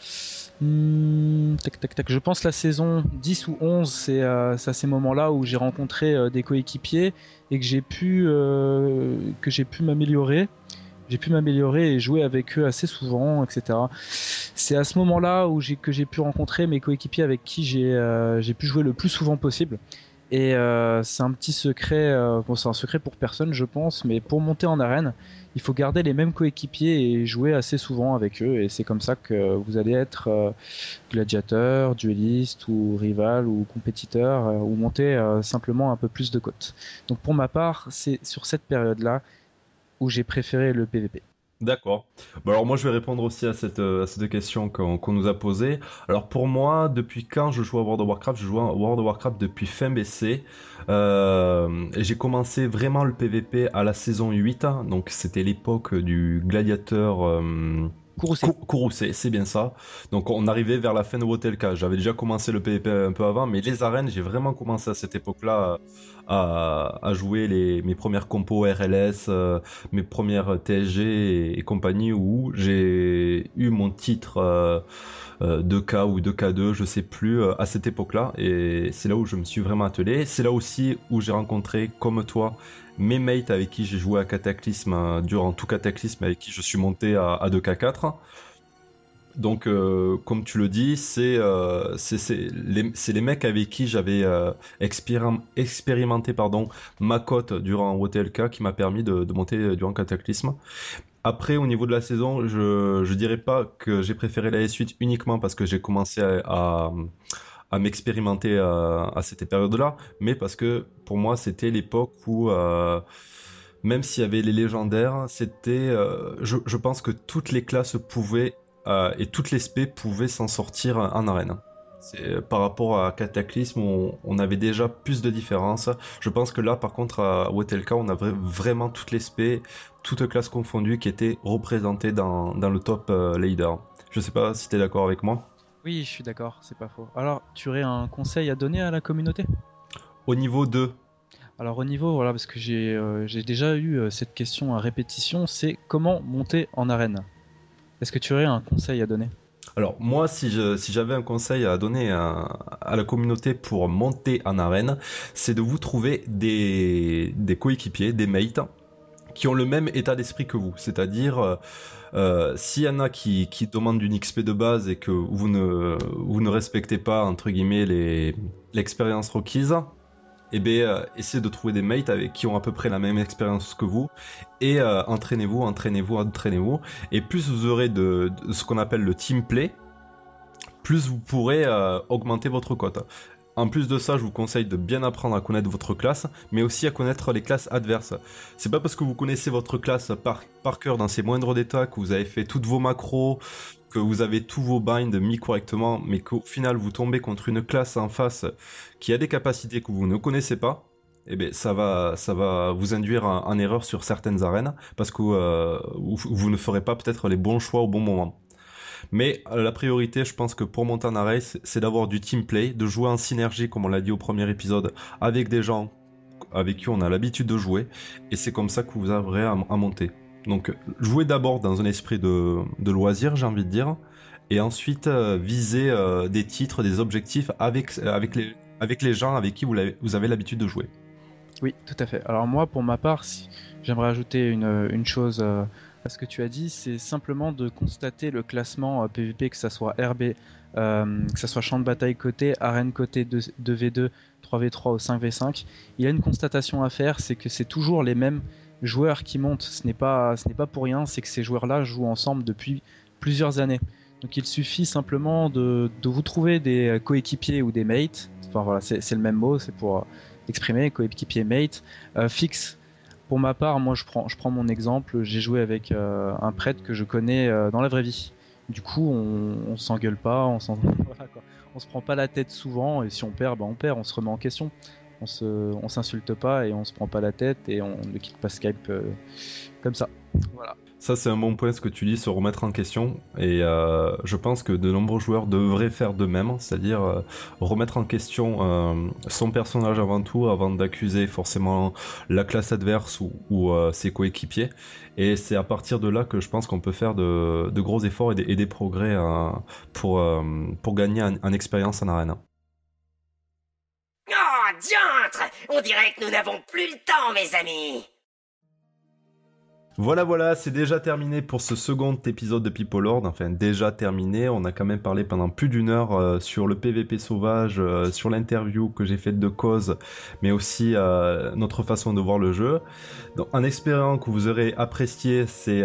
Mmh, tac, tac, tac. Je pense la saison 10 ou 11, c'est euh, à ces moments-là où j'ai rencontré euh, des coéquipiers et que j'ai pu, euh, que j'ai pu m'améliorer. J'ai pu m'améliorer et jouer avec eux assez souvent, etc. C'est à ce moment-là où que j'ai pu rencontrer mes coéquipiers avec qui j'ai pu jouer le plus souvent possible. Et euh, c'est un petit secret, euh, c'est un secret pour personne je pense, mais pour monter en arène, il faut garder les mêmes coéquipiers et jouer assez souvent avec eux. Et c'est comme ça que vous allez être euh, gladiateur, dueliste ou rival ou compétiteur ou monter simplement un peu plus de côtes. Donc pour ma part, c'est sur cette période-là où j'ai préféré le PVP. D'accord. Bon alors moi je vais répondre aussi à cette, à cette question qu'on qu nous a posée. Alors pour moi, depuis quand je joue à World of Warcraft? Je joue à World of Warcraft depuis fin BC. Euh, j'ai commencé vraiment le PVP à la saison 8, donc c'était l'époque du gladiateur... Euh, Courroucé. Courroucé, c'est bien ça. Donc on arrivait vers la fin de Wotelka. J'avais déjà commencé le PvP un peu avant, mais les arènes, j'ai vraiment commencé à cette époque-là à, à, jouer les, mes premières compos RLS, euh, mes premières TSG et, compagnie, où j'ai eu mon titre euh, euh, 2K ou 2K2, je sais plus, euh, à cette époque-là. Et c'est là où je me suis vraiment attelé. C'est là aussi où j'ai rencontré, comme toi, mes mates avec qui j'ai joué à Cataclysme euh, durant tout Cataclysme avec qui je suis monté à 2K4. Donc, euh, comme tu le dis, c'est euh, les, les, mecs avec qui j'avais euh, expérim expérimenté pardon, ma cote durant OTLK qui m'a permis de, monter durant Cataclysme. Après, au niveau de la saison, je ne dirais pas que j'ai préféré la S8 uniquement parce que j'ai commencé à, à m'expérimenter à, à, cette période-là, mais parce que pour moi c'était l'époque où même s'il y avait les légendaires, c'était, je, je, pense que toutes les classes pouvaient euh, et toutes les spé pouvaient s'en sortir en arène. Par rapport à Cataclysme, on, on, avait déjà plus de différences. Je pense que là, par contre, à Wetelka, on avait vraiment toutes les spé, toutes classes confondues, qui étaient représentées dans, dans le top leader. Je sais pas si tu es d'accord avec moi. Oui, je suis d'accord, c'est pas faux. Alors, tu aurais un conseil à donner à la communauté? Au niveau 2, Alors au niveau, voilà, parce que j'ai euh, j'ai déjà eu euh, cette question à répétition, c'est comment monter en arène? Est-ce que tu aurais un conseil à donner? Alors moi, si j'avais un conseil à donner à, la communauté pour monter en arène, c'est de vous trouver des, coéquipiers, des mates, qui ont le même état d'esprit que vous. C'est-à-dire, euh, euh, s'il y en a qui, qui demandent une XP de base et que vous ne, respectez pas, entre guillemets, l'expérience requise, eh bien, euh, essayez de trouver des mates avec qui ont à peu près la même expérience que vous et euh, entraînez-vous, entraînez-vous, entraînez-vous. Et plus vous aurez de, de ce qu'on appelle le team play, plus vous pourrez euh, augmenter votre cote. En plus de ça, je vous conseille de bien apprendre à connaître votre classe, mais aussi à connaître les classes adverses. C'est pas parce que vous connaissez votre classe par, par cœur dans ses moindres détails, que vous avez fait toutes vos macros, vous avez tous vos binds mis correctement, mais qu'au final vous tombez contre une classe en face qui a des capacités que vous ne connaissez pas, eh bien, ça va, ça va vous induire en, erreur sur certaines arènes parce que euh, vous, ne ferez pas peut-être les bons choix au bon moment. Mais euh, la priorité, je pense que pour arène, c'est d'avoir du team play, de jouer en synergie, comme on l'a dit au premier épisode, avec des gens avec qui on a l'habitude de jouer, et c'est comme ça que vous arriverez à monter. Donc, jouez d'abord dans un esprit de, loisir, j'ai envie de dire, et ensuite euh, viser euh, des titres, des objectifs avec, avec, les, gens avec qui vous, l'avez- vous avez l'habitude de jouer. Oui, tout à fait. Alors moi, pour ma part, j'aimerais ajouter une, chose euh, à ce que tu as dit, c'est simplement de constater le classement PVP, que ça soit RB, que ça soit champ de bataille côté, arène côté 2, 2v2, 3v3 ou 5v5. Il y a une constatation à faire, c'est que c'est toujours les mêmes joueurs qui montent. Ce n'est pas, ce n'est pas pour rien, c'est que ces joueurs-là jouent ensemble depuis plusieurs années. Donc il suffit simplement de, de vous trouver des coéquipiers ou des mates. Enfin voilà, c'est le même mot, c'est pour euh, exprimer coéquipier mate euh, fixe. Pour ma part, moi je prends, je prends mon exemple. J'ai joué avec euh, un prêtre que je connais euh, dans la vraie vie. Du coup, on, on s'engueule pas, on s'en, on se prend pas la tête souvent. Et si on perd, bah on perd, on se remet en question. On se, on s'insulte pas et on se prend pas la tête et on ne quitte pas Skype euh, comme ça. Voilà. Ça, c'est un bon point ce que tu dis, se remettre en question. Et euh, je pense que de nombreux joueurs devraient faire de même, c'est-à-dire euh, remettre en question euh, son personnage avant tout, avant d'accuser forcément la classe adverse ou, ou, euh, ses coéquipiers. Et c'est à partir de là que je pense qu'on peut faire de, de gros efforts et des, et des progrès euh, pour, euh, pour gagner en, en expérience en arène. Diantre On dirait que nous n'avons plus le temps, mes amis Voilà, voilà, c'est déjà terminé pour ce second épisode de People Lord. Enfin, déjà terminé. On a quand même parlé pendant plus d'une heure euh, sur le PVP sauvage, euh, sur l'interview que j'ai faite de cause, mais aussi euh, notre façon de voir le jeu. Donc, en espérant que vous aurez apprécié ces.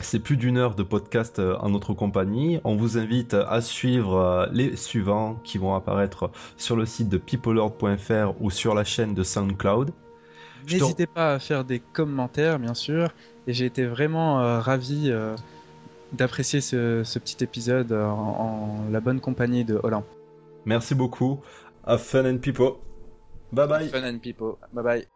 C'est plus d'une heure de podcast euh, en notre compagnie. On vous invite à suivre euh, les suivants qui vont apparaître sur le site de peoplelord.fr ou sur la chaîne de SoundCloud. N'hésitez pas à faire des commentaires, bien sûr. Et j'ai été vraiment euh, ravi euh, d'apprécier ce, ce petit épisode euh, en, en la bonne compagnie de Olympe. Merci beaucoup. Have fun and people. Bye bye. Fun and people. Bye bye.